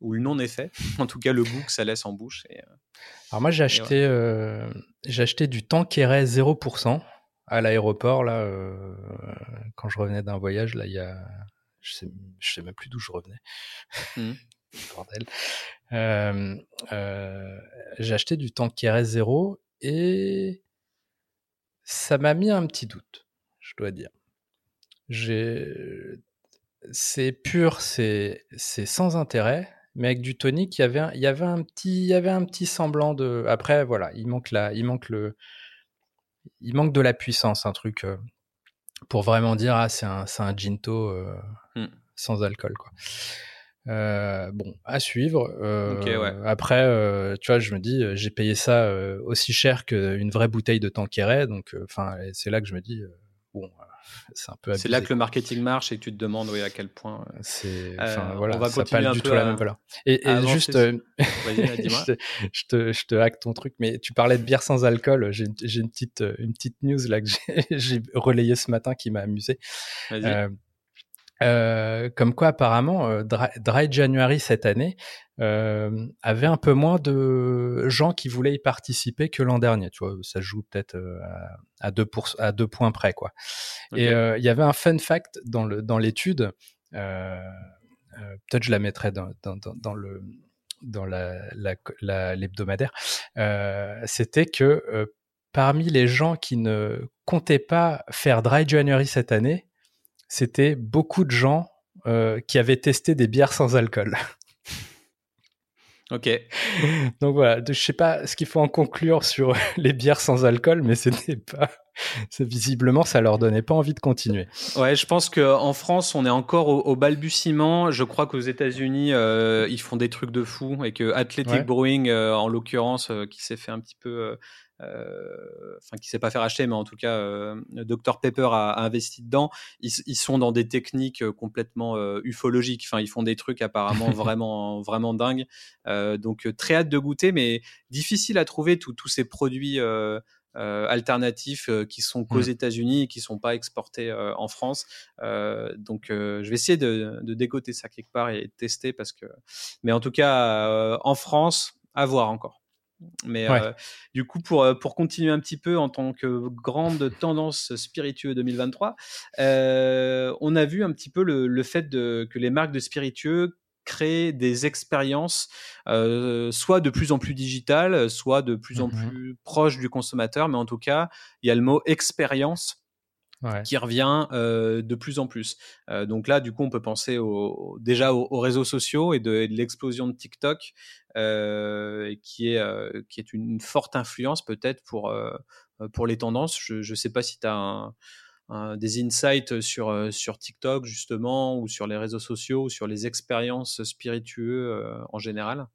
ou le non-effet, en tout cas le goût que ça laisse en bouche. Et, euh, Alors moi j'ai acheté, euh, j'ai acheté du Tanqueray 0% à l'aéroport là quand je revenais d'un voyage là il y a je sais, je sais même plus d'où je revenais. Mmh. Bordel. j'ai acheté du Tanqueray 0 et ça m'a mis un petit doute, je dois dire. J'ai c'est pur, c'est sans intérêt, mais avec du tonic, il y avait un, il y avait un petit, il y avait un petit semblant de. Après, voilà, il manque la, il manque le, il manque de la puissance, un truc euh, pour vraiment dire ah c'est un, c'est un ginto euh, mmh. sans alcool quoi. Euh, bon, à suivre. Après, tu vois, je me dis, j'ai payé ça aussi cher qu'une vraie bouteille de Tanqueray, donc enfin, c'est là que je me dis, bon, c'est un peu. C'est là que le marketing marche et tu te demandes oui, à quel point. Euh, c'est. Enfin, euh, voilà, on va ça pas du tout la même valeur. Et, juste, euh, je, te, je te hack ton truc, mais tu parlais de bière sans alcool. J'ai une petite, une petite news là que j'ai relayée ce matin qui m'a amusé. Euh, comme quoi apparemment euh, Dry, January cette année euh, avait un peu moins de gens qui voulaient y participer que l'an dernier. Tu vois, ça joue peut-être à, deux à deux points près quoi. Et il y avait un fun fact dans le dans l'étude. peut-être je la mettrai dans, dans, dans, le dans la, l'hebdomadaire. C'était que parmi les gens qui ne comptaient pas faire Dry January cette année, c'était beaucoup de gens euh, qui avaient testé des bières sans alcool. Ok. Donc voilà, je sais pas ce qu'il faut en conclure sur les bières sans alcool, mais c'était pas, visiblement, ça leur donnait pas envie de continuer. Ouais, je pense qu'en France, on est encore au, balbutiement. Je crois qu'aux États-Unis, euh, ils font des trucs de fou et que Athletic Brewing, euh, en l'occurrence, qui s'est fait un petit peu enfin qui sait pas faire acheter, mais en tout cas, euh, Dr Pepper a, investi dedans. Ils, sont dans des techniques euh, complètement ufologiques. Enfin, ils font des trucs apparemment vraiment, vraiment dingues. donc très hâte de goûter, mais difficile à trouver tous ces produits alternatifs qui sont qu'aux mmh. États-Unis et qui sont pas exportés en France. donc, je vais essayer de, de, dégoter ça quelque part et de tester parce que. Mais en tout cas, en France, à voir encore. Mais euh, du coup, pour, euh, pour continuer un petit peu en tant que grande tendance spiritueux 2023, euh, on a vu un petit peu le, le fait de, que les marques de spiritueux créent des expériences soit de plus en plus digitales, soit de plus en mmh plus proches du consommateur, mais en tout cas, il y a le mot expérience qui revient de plus en plus. donc là, du coup, on peut penser déjà aux, réseaux sociaux et de, l'explosion de TikTok, qui, est, qui est une forte influence peut-être pour, pour les tendances. Je ne sais pas si tu as des insights sur, sur TikTok justement, ou sur les réseaux sociaux, ou sur les expériences spiritueuses en général.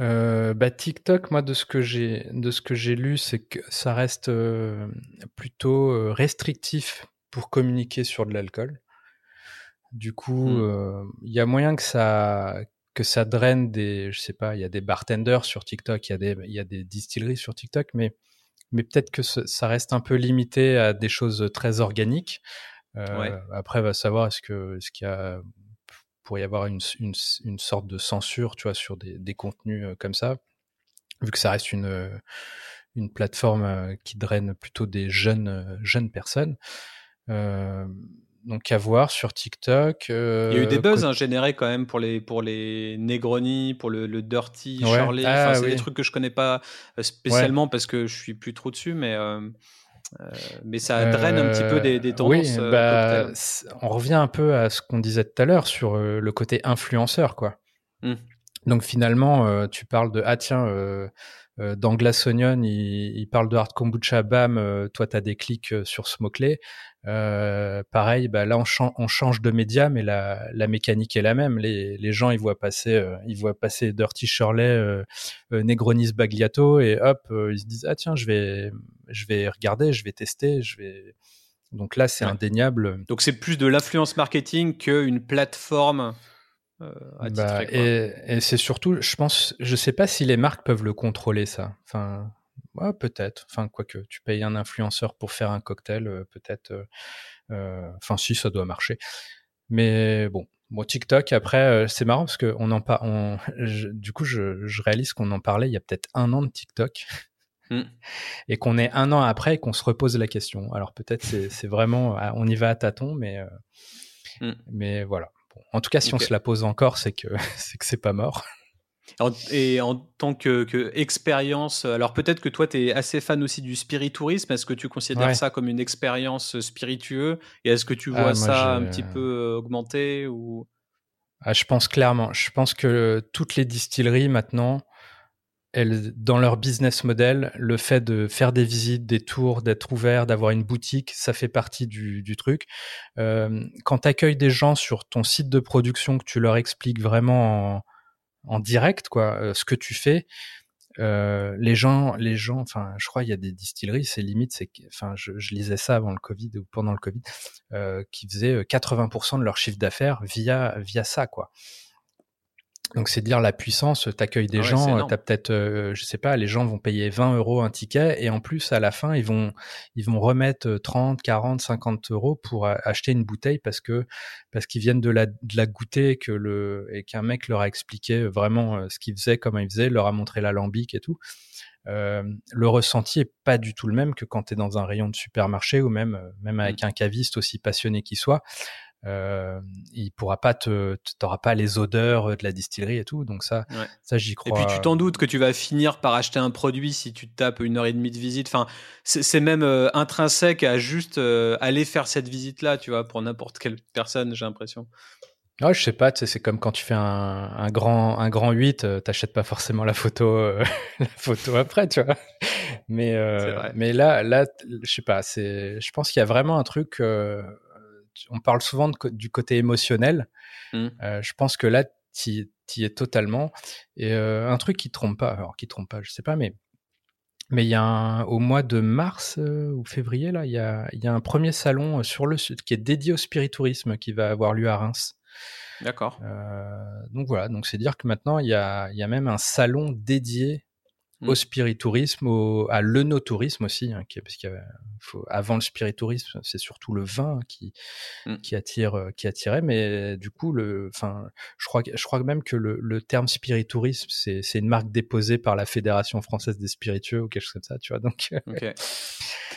Euh, bah, TikTok, moi, de ce que j'ai de ce que j'ai lu, c'est que ça reste euh, plutôt euh, restrictif pour communiquer sur de l'alcool. Du coup, mmh. il y a moyen que ça que ça draine des, je sais pas, il y a des bartenders sur TikTok, il y a des il y a des distilleries sur TikTok, mais mais peut-être que ça reste un peu limité à des choses très organiques. Ouais. Après, va savoir est-ce que ce qu'il y a pour y avoir une, une, une, sorte de censure, tu vois, sur des, des contenus comme ça, vu que ça reste une, une plateforme qui draine plutôt des jeunes, jeunes personnes. Euh, donc à voir sur TikTok. Euh, Il y a eu des buzz hein, générés quand même pour les pour les Negroni, pour le, le Dirty, Charlie. Ah c'est des trucs que je connais pas spécialement parce que je suis plus trop dessus, mais euh, mais ça draine un petit peu des, des euh, tendances. Oui, bah, on revient un peu à ce qu'on disait tout à l'heure sur euh, le côté influenceur, quoi. Mmh. Donc finalement, tu parles de ah tiens, euh, dans Glass Onion, il, il, parle de hard kombucha, bam, toi tu as des clics sur ce mot-clé. pareil, bah, là on, on, change de média, mais la, la, mécanique est la même. Les, les gens ils voient passer, ils voient passer Dirty Shirley, Negronis Bagliato, et hop, ils se disent ah tiens, je vais, je vais regarder, je vais tester, je vais. Donc là, c'est indéniable. Donc c'est plus de l'influence marketing qu'une plateforme euh, bah, et, c'est surtout, je pense, je sais pas si les marques peuvent le contrôler ça. Enfin, peut-être. Enfin, quoique, tu payes un influenceur pour faire un cocktail, euh, peut-être. Euh, enfin, si ça doit marcher. Mais bon, bon TikTok. Après, c'est marrant parce que on en on, du coup, je, réalise qu'on en parlait il y a peut-être un an de TikTok. Hmm. Et qu'on est un an après et qu'on se repose la question. Alors peut-être c'est vraiment, ah, on y va à tâtons, mais, hmm. mais voilà en tout cas, si on se la pose encore, c'est que c'est que c'est pas mort. Et en tant que, expérience, alors peut-être que toi, tu es assez fan aussi du spiritourisme. Est-ce que tu considères ça comme une expérience spiritueuse? Et est-ce que tu ah, vois ça un petit peu euh, augmenter ou... Ah, je pense clairement. Je pense que toutes les distilleries maintenant, elles, dans leur business model, le fait de faire des visites, des tours, d'être ouvert, d'avoir une boutique, ça fait partie du, du truc. Euh, quand tu accueilles des gens sur ton site de production, que tu leur expliques vraiment en, direct quoi, euh, ce que tu fais, euh, les gens, les gens, enfin, je crois il y a des distilleries, c'est limite, c'est, enfin, je, je, lisais ça avant le Covid ou pendant le Covid, euh, qui faisaient 80% de leur chiffre d'affaires via via ça, quoi. Donc c'est dire la puissance, t'accueilles des ah gens, t'as peut-être, euh, je sais pas, les gens vont payer 20 euros un ticket et en plus à la fin ils vont ils vont remettre 30, 40, 50 euros pour acheter une bouteille parce que parce qu'ils viennent de la de la goûter que le et qu'un mec leur a expliqué vraiment euh, ce qu'il faisait, comment il faisait, leur a montré l'alambic et tout. Euh, le ressenti est pas du tout le même que quand tu es dans un rayon de supermarché ou même même avec mmh. un caviste aussi passionné qu'il soit euh, il pourra pas te, t'auras pas les odeurs de la distillerie et tout. Donc ça, ça j'y crois. Et puis tu t'en doutes que tu vas finir par acheter un produit si tu tapes une heure et demie de visite. Enfin, c'est même euh, intrinsèque à juste euh, aller faire cette visite là, tu vois, pour n'importe quelle personne, j'ai l'impression. Ouais, je sais pas, c'est comme quand tu fais un, un, grand un grand 8, euh, t'achètes pas forcément la photo la photo après, tu vois. Mais mais là là je sais pas, c'est je pense qu'il y a vraiment un truc on parle souvent du côté émotionnel. Mmh. Euh, je pense que là, tu y es totalement. Et euh, un truc qui trompe pas, alors qui trompe pas, je sais pas, mais mais il y a un, au mois de mars euh, ou février là, il y a, y a un premier salon sur le sud qui est dédié au spiritourisme qui va avoir lieu à Reims. D'accord. donc voilà, donc c'est dire que maintenant il y a, y a même un salon dédié mmh. au spiritourisme, au, à l'œnotourisme aussi, hein, qui, parce faut, avant le spiritourisme, c'est surtout le vin qui, mmh. qui attire, euh, qui attirait, mais du coup, le, enfin, je crois, je crois même que le, le terme spiritourisme, c'est, c'est une marque déposée par la Fédération française des spiritueux ou quelque chose comme ça, tu vois. Donc,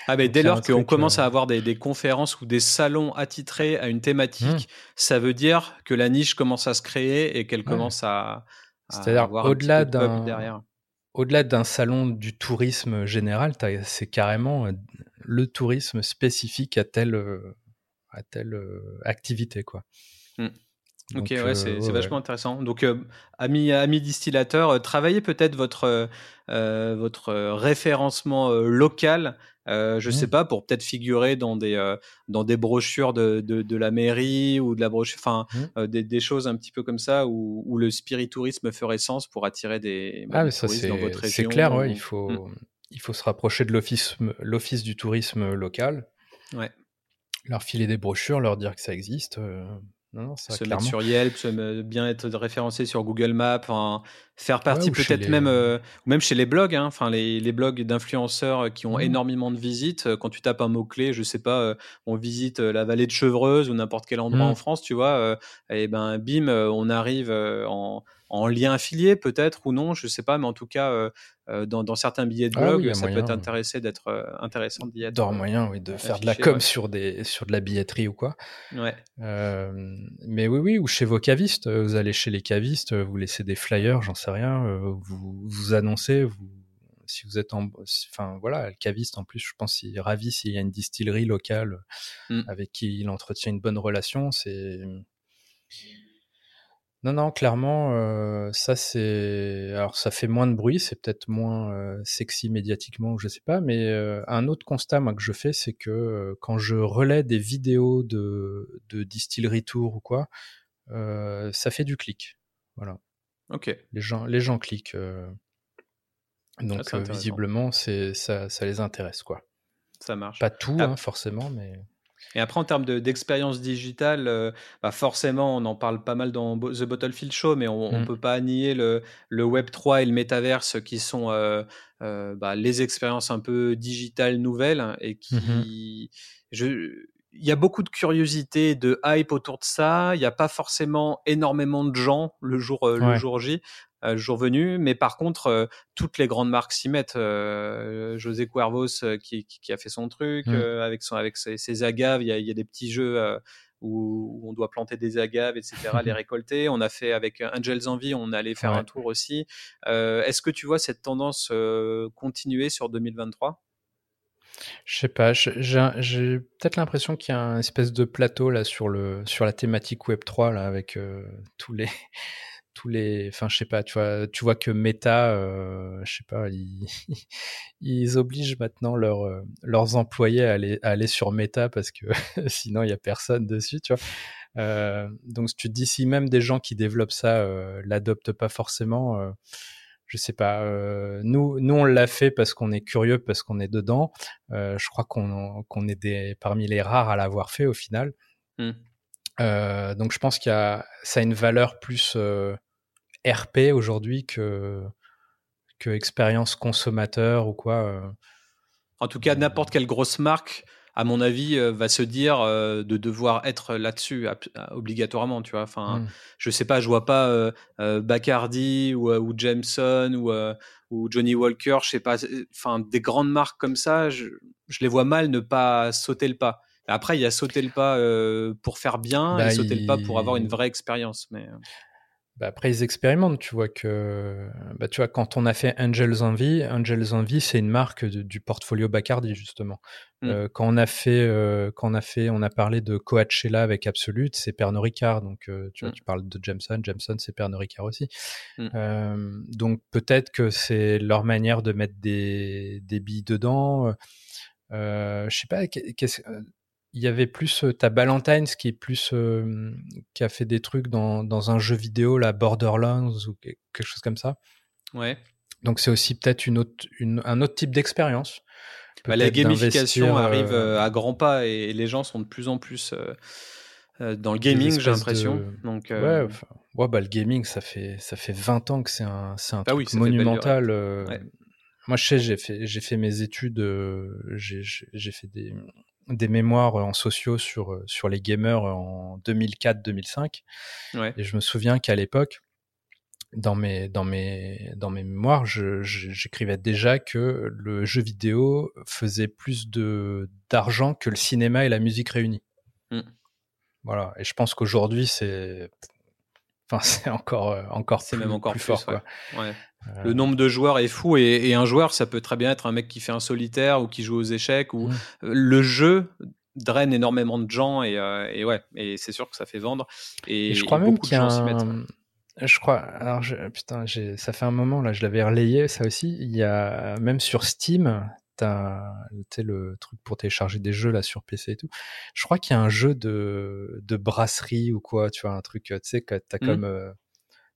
ah, mais dès lors qu'on commence à avoir des, des, conférences ou des salons attitrés à une thématique, ça veut dire que la niche commence à se créer et qu'elle commence à c'est-à-dire au-delà d'un au-delà d'un salon du tourisme général, c'est carrément euh, le tourisme spécifique à telle euh, à telle euh, activité quoi. Mmh. ok, ouais, c'est vachement intéressant. Donc, amis, ami distillateur, travaillez peut-être votre, votre référencement local euh, je sais mmh. pas, pour peut-être figurer dans des, euh, dans des brochures de, de, de, la mairie ou de la brochure, enfin, mmh. euh, des, des, choses un petit peu comme ça où, où, le spiritourisme ferait sens pour attirer des, bah, ah, ça, dans votre région. C'est clair, ouais, il, faut, mmh. il faut se rapprocher de l'office du tourisme local. Ouais. Leur filer des brochures, leur dire que ça existe. Euh, se mettre sur Yelp, se bien être référencé sur Google Maps, faire partie peut-être même, euh, même chez les blogs, hein, les, les, blogs d'influenceurs qui ont mmh. énormément de visites. Euh, quand tu tapes un mot clé, je sais pas, euh, on visite la vallée de Chevreuse ou n'importe quel endroit mmh. en France, tu vois, et ben bim, on arrive en en lien affilié peut-être ou non, je sais pas, mais en tout cas, euh, euh, dans, certains billets de ah blog, ça peut être intéressé d'être euh, intéressant d'y être. moyen, oui, de faire de la com sur des sur de la billetterie ou quoi. Ouais. mais oui, oui, ou chez vos cavistes, vous allez chez les cavistes, vous laissez des flyers, j'en sais rien, vous vous annoncez, vous si vous êtes en, enfin voilà, le caviste en plus, je pense qu'il est ravi s'il y a une distillerie locale mmh. avec qui il entretient une bonne relation, c'est non, non, clairement, euh, ça c'est. Alors, ça fait moins de bruit, c'est peut-être moins euh, sexy médiatiquement, je sais pas, mais euh, un autre constat moi, que je fais, c'est que quand je relais des vidéos de, de distillerie tour ou quoi, ça fait du clic. Voilà. Ok. Les gens, les gens cliquent. donc, ah, visiblement, c'est ça, ça les intéresse, quoi. Ça marche. Pas tout, ah. hein, forcément, mais. Et après, en termes d'expérience digitale, euh, bah forcément, on en parle pas mal dans The Bottlefield Show, mais on ne mmh. peut pas nier le, le, Web 3 et le métaverse qui sont euh, euh, bah, les expériences un peu digitales nouvelles et mmh qui. Je, il y a beaucoup de curiosité, de hype autour de ça. Il n'y a pas forcément énormément de gens le jour, le jour J. Euh, jour venu. Mais par contre, euh, toutes les grandes marques s'y mettent. Euh, José Cuervos qui, qui, a fait son truc mmh. avec, son, avec ses, agaves. Il y, a, il y, a, des petits jeux où, on doit planter des agaves, etc., les récolter. On a fait avec Angels Envie, on allait faire un tour aussi. Est-ce que tu vois cette tendance continuer sur 2023 je sais pas, j'ai peut-être l'impression qu'il y a un espèce de plateau là sur le sur la thématique Web 3 là avec tous les tous les, enfin je sais pas, tu vois, tu vois que Meta, euh, je sais pas, ils, ils obligent maintenant leurs euh, leurs employés à aller, à aller sur Meta parce que sinon il y a personne dessus, tu vois. Euh, donc tu te dis si même des gens qui développent ça euh, l'adoptent pas forcément, euh, je sais pas. Nous, nous on l'a fait parce qu'on est curieux, parce qu'on est dedans. je crois qu'on qu'on est des parmi les rares à l'avoir fait au final. Mmh. Donc je pense qu'il y a ça a une valeur plus RP aujourd'hui que, que expérience consommateur ou quoi. Euh. En tout cas, n'importe quelle grosse marque, à mon avis, euh, va se dire euh, de devoir être là-dessus obligatoirement, tu vois. Enfin, mmh. je sais pas, je vois pas Bacardi ou, ou, Jameson ou, ou Johnny Walker, je sais pas, enfin des grandes marques comme ça, je, je, les vois mal ne pas sauter le pas. Après, il y a sauter le pas pour faire bien et bah, sauter le pas pour avoir une vraie expérience, mais. Bah après, ils expérimentent. Tu vois que, bah tu vois, quand on a fait Angels Envy, Angels Envy, c'est une marque du portfolio Bacardi justement. Mmh. Euh, quand on a fait, euh, quand on a fait, on a parlé de Coachella avec Absolute, c'est Pernod Ricard. Donc, euh, tu vois, mmh. tu parles de Jameson, Jameson, c'est Pernod Ricard aussi. Euh, donc, peut-être que c'est leur manière de mettre des, des billes dedans. Je sais pas. Il y avait plus ta Ballantines qui est plus qui a fait des trucs dans, dans un jeu vidéo la Borderlands ou quelque chose comme ça. Ouais. Donc c'est aussi peut-être une autre une, un autre type d'expérience. Bah, la gamification arrive à grands pas et les gens sont de plus en plus dans le gaming, j'ai l'impression. Donc ouais, ouais, bah le gaming ça fait ça fait 20 ans que c'est un c'est un ah truc monumental. moi, je sais, j'ai fait, j'ai fait mes études, euh, j'ai, j'ai fait des, des mémoires en sociaux sur, euh, sur les gamers en 2004-2005. Ouais. Et je me souviens qu'à l'époque, dans mes, dans mes, dans mes mémoires, j'écrivais déjà que le jeu vidéo faisait plus de, d'argent que le cinéma et la musique réunis. Mm. Voilà. Et je pense qu'aujourd'hui, c'est, enfin, c'est encore, euh, encore c'est même encore plus, fort, quoi. Ouais. Euh, le nombre de joueurs est fou et, un joueur, ça peut très bien être un mec qui fait un solitaire ou qui joue aux échecs ou mmh. le jeu draine énormément de gens et, euh, ouais, et c'est sûr que ça fait vendre. Et, je crois même qu'il y a un... Je crois. Alors, putain, ça fait un moment là, je l'avais relayé ça aussi. Il y a même sur Steam, t'as le truc pour télécharger des jeux là sur PC et tout. Je crois qu'il y a un jeu de, de brasserie ou quoi, tu vois, un truc, tu sais, que t'as mmh. comme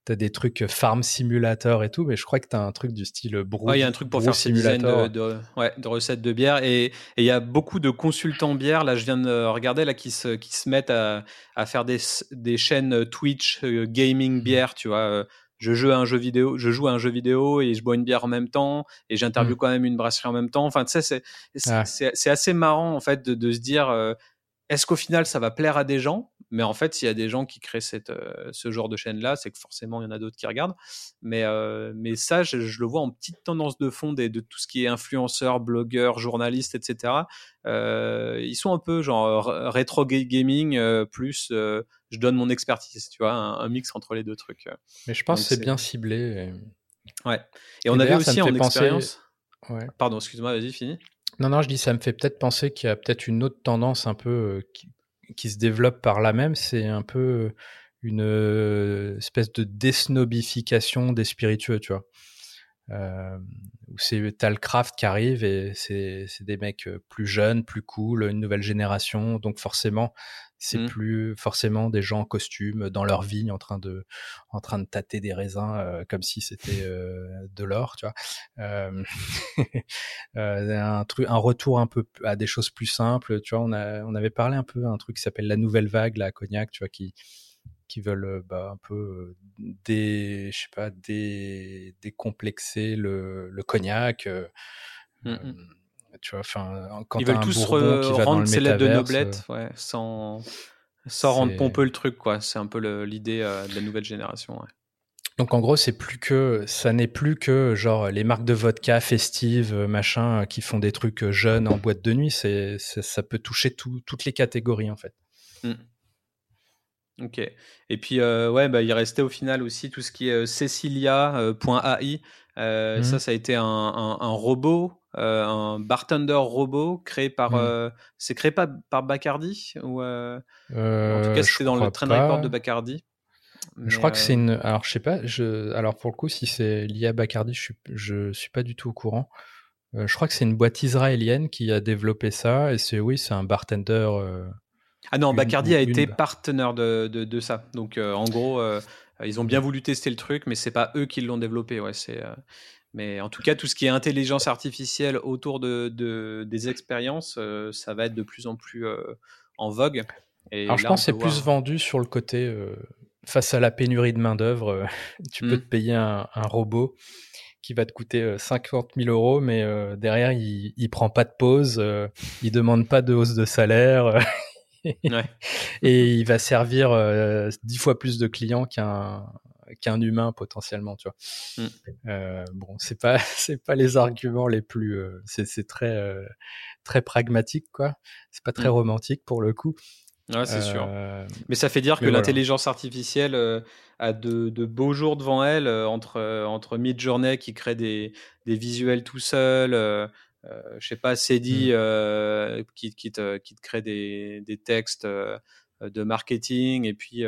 t'as des trucs farm simulator et tout, mais je crois que t'as un truc du style brew. il y a un truc pour faire simulator de, ouais, de, recettes de bière et il y a beaucoup de consultants bière. Là, je viens de regarder là qui se qui se mettent à, à faire des, des chaînes Twitch euh, gaming mmh. bière, tu vois. Euh, je joue à un jeu vidéo, je joue à un jeu vidéo et je bois une bière en même temps et j'interviewe mmh. quand même une brasserie en même temps. Enfin, tu sais, c'est c'est ah. assez marrant en fait de, de se dire. Est-ce qu'au final ça va plaire à des gens? Mais en fait, s'il y a des gens qui créent cette, euh, ce genre de chaîne-là, c'est que forcément, il y en a d'autres qui regardent. Mais, euh, mais ça, je, le vois en petite tendance de fond de tout ce qui est influenceurs, blogueurs, journalistes, etc. Euh, ils sont un peu genre rétro gaming plus je donne mon expertise, tu vois, un, mix entre les deux trucs. Mais je pense que c'est bien ciblé. Ouais. Et, on avait aussi en expérience. Ouais. Pardon, excuse-moi, vas-y, fini. Non, non, je dis, ça me fait peut-être penser qu'il y a peut-être une autre tendance un peu qui, qui se développe par là même, c'est un peu une euh, espèce de désnobification des spiritueux, tu vois. Euh, où c'est t'as le craft qui arrive et c'est des mecs euh, plus jeunes, plus cool, une nouvelle génération, donc forcément c'est mmh. plus forcément des gens en costume dans leur vigne en train de en train de tâter des raisins euh, comme si c'était euh, de l'or tu vois. Euh, un truc un retour un peu à des choses plus simples tu vois. On a on avait parlé un peu un truc qui s'appelle la nouvelle vague la cognac tu vois qui qui veulent bah, un peu des je sais pas des décomplexer le, le cognac mmh. Tu vois, enfin, quand ils veulent tous rendre ces lettres de noblette, ouais, sans, sans rendre pompeux le truc, quoi. C'est un peu l'idée de la nouvelle génération. Ouais. Donc en gros, c'est plus que ça n'est plus que genre les marques de vodka festives, machin, qui font des trucs jeunes en boîte de nuit. C'est ça peut toucher toutes les catégories en fait. Mmh. Ok. Et puis ouais, bah, il restait au final aussi tout ce qui est Cecilia.ai. Mmh. Ça, ça a été un, un robot euh, un bartender robot créé par. Mmh. Euh, c'est créé pas par Bacardi ou En tout cas, euh, c'est dans le train report de Bacardi. Je crois que c'est une. Alors, je sais pas. Je... Alors, pour le coup, si c'est lié à Bacardi, je suis, je suis pas du tout au courant. je crois que c'est une boîte israélienne qui a développé ça. Et c'est, oui, c'est un bartender. Ah non, Bacardi a été partenaire de, de, de, ça. Donc, en gros, ils ont bien voulu tester le truc, mais c'est pas eux qui l'ont développé. Ouais, c'est. Mais en tout cas, tout ce qui est intelligence artificielle autour de, des expériences, euh, ça va être de plus en plus euh, en vogue. Et Alors, je pense que c'est plus vendu sur le côté euh, face à la pénurie de main-d'œuvre. tu peux mmh. te payer un, robot qui va te coûter 50 000 euros, mais derrière, il, il prend pas de pause, il demande pas de hausse de salaire. et il va servir dix fois plus de clients qu'un qu'un humain potentiellement, tu vois. Mm. Euh, bon, c'est pas c'est pas les arguments les plus, euh, c'est très euh, très pragmatique quoi. C'est pas très mm. romantique pour le coup. Ouais, c'est sûr. Mais ça fait dire que l'intelligence artificielle a de, de, beaux jours devant elle entre entre Midjourney qui crée des, des visuels tout seul. Je sais pas, Cedi mm. qui, qui, te, qui te crée des, des textes de marketing et puis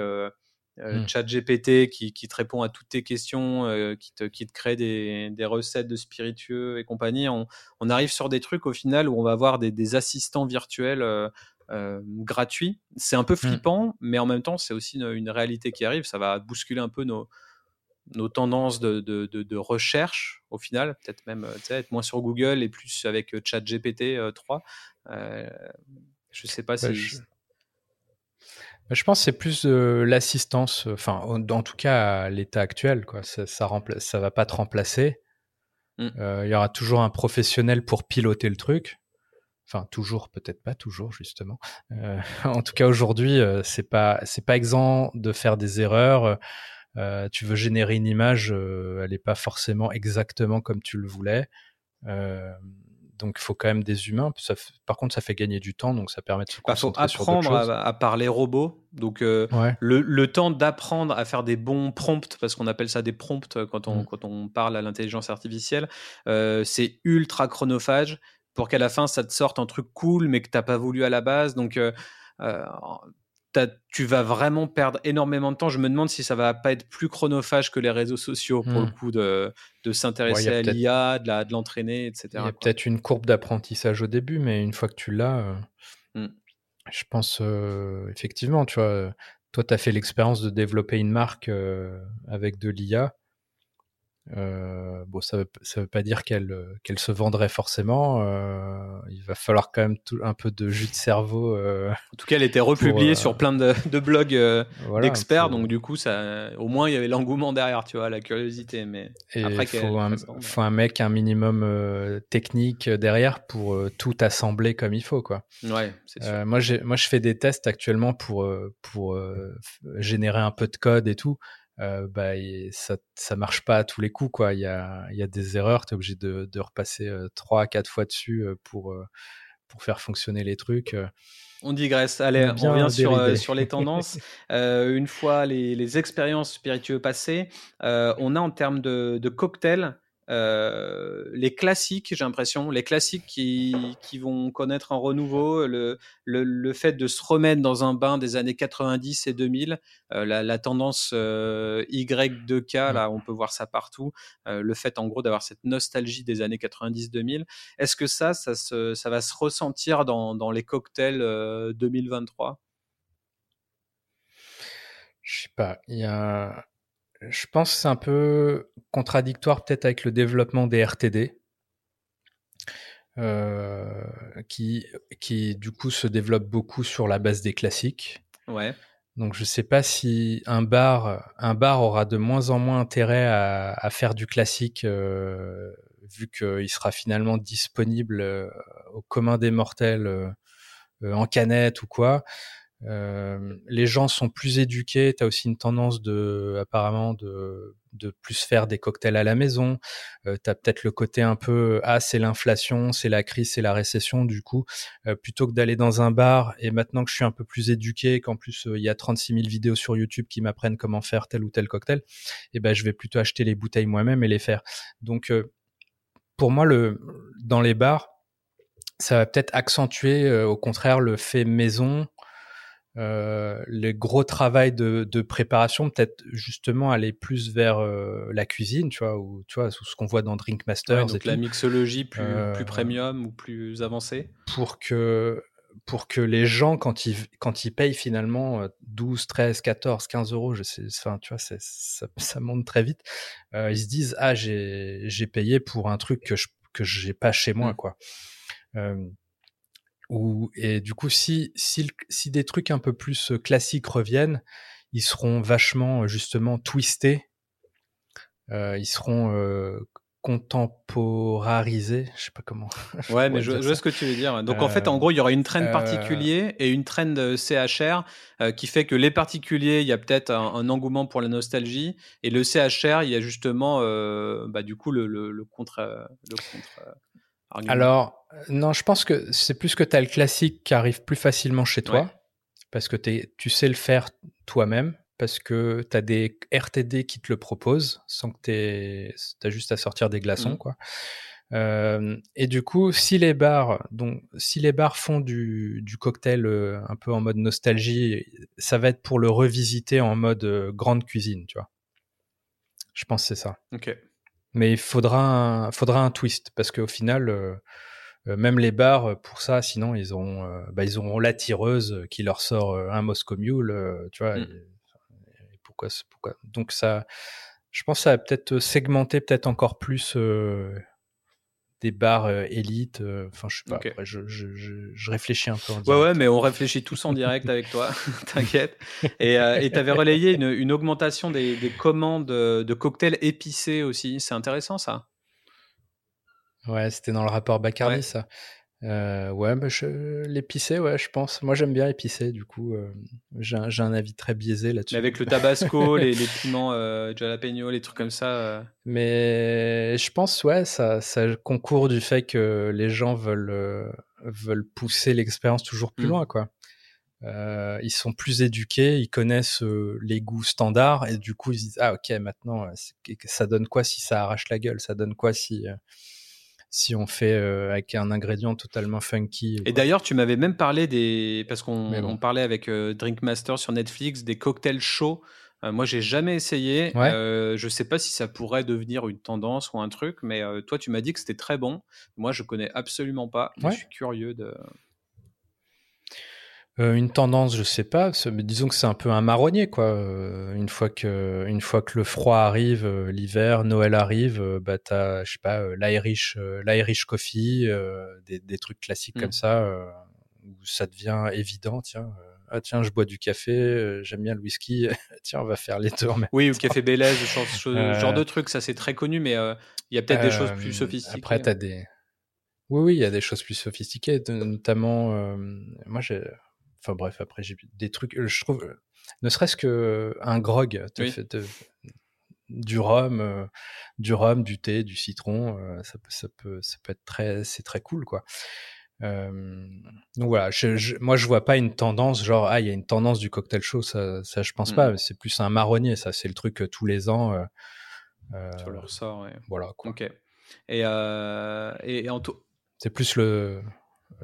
euh, mmh. chat GPT qui, qui, te répond à toutes tes questions, euh, qui, te, qui, te, crée des, des, recettes de spiritueux et compagnie. On, on, arrive sur des trucs au final où on va avoir des, des assistants virtuels euh, euh gratuits. C'est un peu mmh. flippant, mais en même temps, c'est aussi une, une, réalité qui arrive. Ça va bousculer un peu nos, nos tendances de, de, de, de recherche au final. Peut-être même être moins sur Google et plus avec chat GPT 3. je sais pas bah, si. Je pense que c'est plus l'assistance, enfin, en, tout cas à l'état actuel, quoi. Ça, ça, ça va pas te remplacer, Mm. Il y aura toujours un professionnel pour piloter le truc. Enfin, toujours, peut-être pas toujours, justement. en tout cas, aujourd'hui, c'est pas, c'est pas exempt de faire des erreurs. Tu veux générer une image, elle n'est pas forcément exactement comme tu le voulais donc il faut quand même des humains. par contre, ça fait gagner du temps, donc ça permet de se bah, concentrer faut apprendre à, parler robot. Donc euh, le, temps d'apprendre à faire des bons prompts, parce qu'on appelle ça des prompts euh, quand on, mmh. quand on parle à l'intelligence artificielle, euh, c'est ultra chronophage pour qu'à la fin ça te sorte un truc cool, mais que t'as pas voulu à la base. Donc tu vas vraiment perdre énormément de temps. Je me demande si ça va pas être plus chronophage que les réseaux sociaux pour le mmh. coup de, de s'intéresser à l'IA, de l'entraîner, etc. Il y a peut-être une courbe d'apprentissage au début, mais une fois que tu l'as, euh, mmh. je pense euh, effectivement, tu vois, toi, tu as fait l'expérience de développer une marque euh, avec de l'IA. Euh, bon, ça veut, ça veut pas dire qu'elle euh, qu'elle se vendrait forcément. Euh, il va falloir quand même tout, un peu de jus de cerveau. en tout cas, elle était republiée sur plein de, de blogs d'experts, donc du coup, ça, au moins, il y avait l'engouement derrière, tu vois, la curiosité. Mais après, il faut, un, faut un mec un minimum technique derrière pour tout assembler comme il faut, quoi. Ouais, sûr. moi, moi, je fais des tests actuellement pour pour générer un peu de code et tout. Euh, bah, ça, ça marche pas à tous les coups. Quoi. Il, y a, il y a des erreurs, tu es obligé de, de repasser euh, trois à quatre fois dessus euh, pour, pour faire fonctionner les trucs. On digresse. Allez, on, revient sur, sur, les tendances. une fois les, les expériences spiritueuses passées, on a en termes de, de cocktails euh, les classiques, j'ai l'impression, les classiques qui, qui, vont connaître un renouveau, le, le, fait de se remettre dans un bain des années 90 et 2000, euh, la, tendance euh, Y2K, là, on peut voir ça partout, le fait en gros d'avoir cette nostalgie des années 90-2000. Est-ce que ça, ça, ça, va se ressentir dans, dans les cocktails 2023 Je sais pas, il y a je pense que c'est un peu contradictoire peut-être avec le développement des RTD, euh, qui, qui du coup se développe beaucoup sur la base des classiques. Ouais. Donc je sais pas si un bar, un bar aura de moins en moins intérêt à, à faire du classique, euh, vu qu'il sera finalement disponible euh, au commun des mortels en canette ou quoi. Euh, les gens sont plus éduqués. Tu as aussi une tendance de, apparemment, de, plus faire des cocktails à la maison. Euh, tu as peut-être le côté un peu ah c'est l'inflation, c'est la crise, c'est la récession. Du coup, euh, plutôt que d'aller dans un bar et maintenant que je suis un peu plus éduqué, qu'en plus euh, il y a 36 000 vidéos sur YouTube qui m'apprennent comment faire tel ou tel cocktail, et eh ben je vais plutôt acheter les bouteilles moi-même et les faire. Donc pour moi le dans les bars ça va peut-être accentuer au contraire le fait maison euh, le gros travail de, de préparation, peut-être justement aller plus vers euh, la cuisine, tu vois, ou tu vois, ce qu'on voit dans Drink Masters. donc la mixologie plus, euh, plus premium ou plus avancée. Pour que, pour que les gens, quand ils, quand ils payent finalement 12, 13, 14, 15 euros, je sais, enfin, tu vois, ça, ça, monte très vite, ils se disent, ah, j'ai payé pour un truc que je que j'ai pas chez moi, mmh. quoi et du coup, si, si, si, des trucs un peu plus classiques reviennent, ils seront vachement justement twistés. Euh, ils seront euh, contemporarisés. Je sais pas comment. ouais, mais je, vois ce que tu veux dire. Donc en fait, en gros, il y aura une trend euh, particulier et une trend CHR qui fait que les particuliers, il y a peut-être un, engouement pour la nostalgie et le CHR, il y a justement, bah, du coup, le, le, le contre. Le contre alors, non, je pense que c'est plus que tu as le classique qui arrive plus facilement chez toi, parce que tu sais le faire toi-même, parce que tu as des RTD qui te le proposent, sans que tu as juste à sortir des glaçons. Mmh. quoi. Euh, et du coup, si les bars, donc, si les bars font du, du cocktail euh, un peu en mode nostalgie, ça va être pour le revisiter en mode euh, grande cuisine, tu vois. Je pense que c'est ça. Ok. Mais il faudra un, faudra un twist parce qu'au final, euh, euh, même les bars euh, pour ça, sinon ils ont, bah, ils auront la tireuse qui leur sort un Moscow Mule, tu vois. Mmh. pourquoi, pourquoi? Donc ça, je pense que ça va peut-être segmenter peut-être encore plus des bars euh, élites. Euh, enfin, je sais pas. je, je, je, réfléchis un peu. En ouais, ouais, mais on réfléchit tous en direct avec toi. T'inquiète. Et euh, tu avais relayé une, une augmentation des, des, commandes de cocktails épicés aussi. C'est intéressant ça. Ouais, c'était dans le rapport Bacardi, ça. Euh, ouais, bah, l'épicé, ouais, je pense. Moi, j'aime bien épicé, du coup, euh, j'ai un, avis très biaisé là-dessus. Mais avec le tabasco, les, piments euh, jalapeno, les trucs comme ça. Euh. Mais je pense, ouais, ça, ça concourt du fait que les gens veulent, veulent pousser l'expérience toujours plus mmh. loin, quoi. ils sont plus éduqués, ils connaissent les goûts standards et du coup ils disent ah ok maintenant ça donne quoi si ça arrache la gueule, ça donne quoi si si on fait euh, avec un ingrédient totalement funky. Et d'ailleurs, tu m'avais même parlé des. Parce qu'on parlait avec euh, Drinkmaster sur Netflix des cocktails chauds. Euh, moi, j'ai jamais essayé. Je je sais pas si ça pourrait devenir une tendance ou un truc, mais toi, tu m'as dit que c'était très bon. Moi, je connais absolument pas. Je suis curieux de. Euh, une tendance, je sais pas, mais disons que c'est un peu un marronnier, quoi. Euh, une fois que, une fois que le froid arrive, euh, l'hiver, Noël arrive, bah t'as, je sais pas, l'Irish, l'Irish coffee, des, des, trucs classiques comme mm. ça, où ça devient évident, tiens. ah tiens, je bois du café, j'aime bien le whisky. tiens, on va faire les deux Oui, ou café Bélez, ce genre, de trucs, ça c'est très connu, mais il y a peut-être des choses plus sophistiquées. Après, t'as des, oui, oui, il y a des choses plus sophistiquées, notamment, moi j'ai Enfin bref, après j'ai des trucs. Euh, je trouve, euh, ne serait-ce que euh, un grog, fait, du rhum, du rhum, du thé, du citron, ça, peut, ça peut, ça peut être très, c'est très cool quoi. donc voilà, je, moi je vois pas une tendance genre ah il y a une tendance du cocktail chaud, ça, ça je pense pas. Mmh. C'est plus un marronnier, ça c'est le truc tous les ans. Euh, ça leur sort. Ouais. Voilà. Quoi. Ok. Et, et, en tout. C'est plus le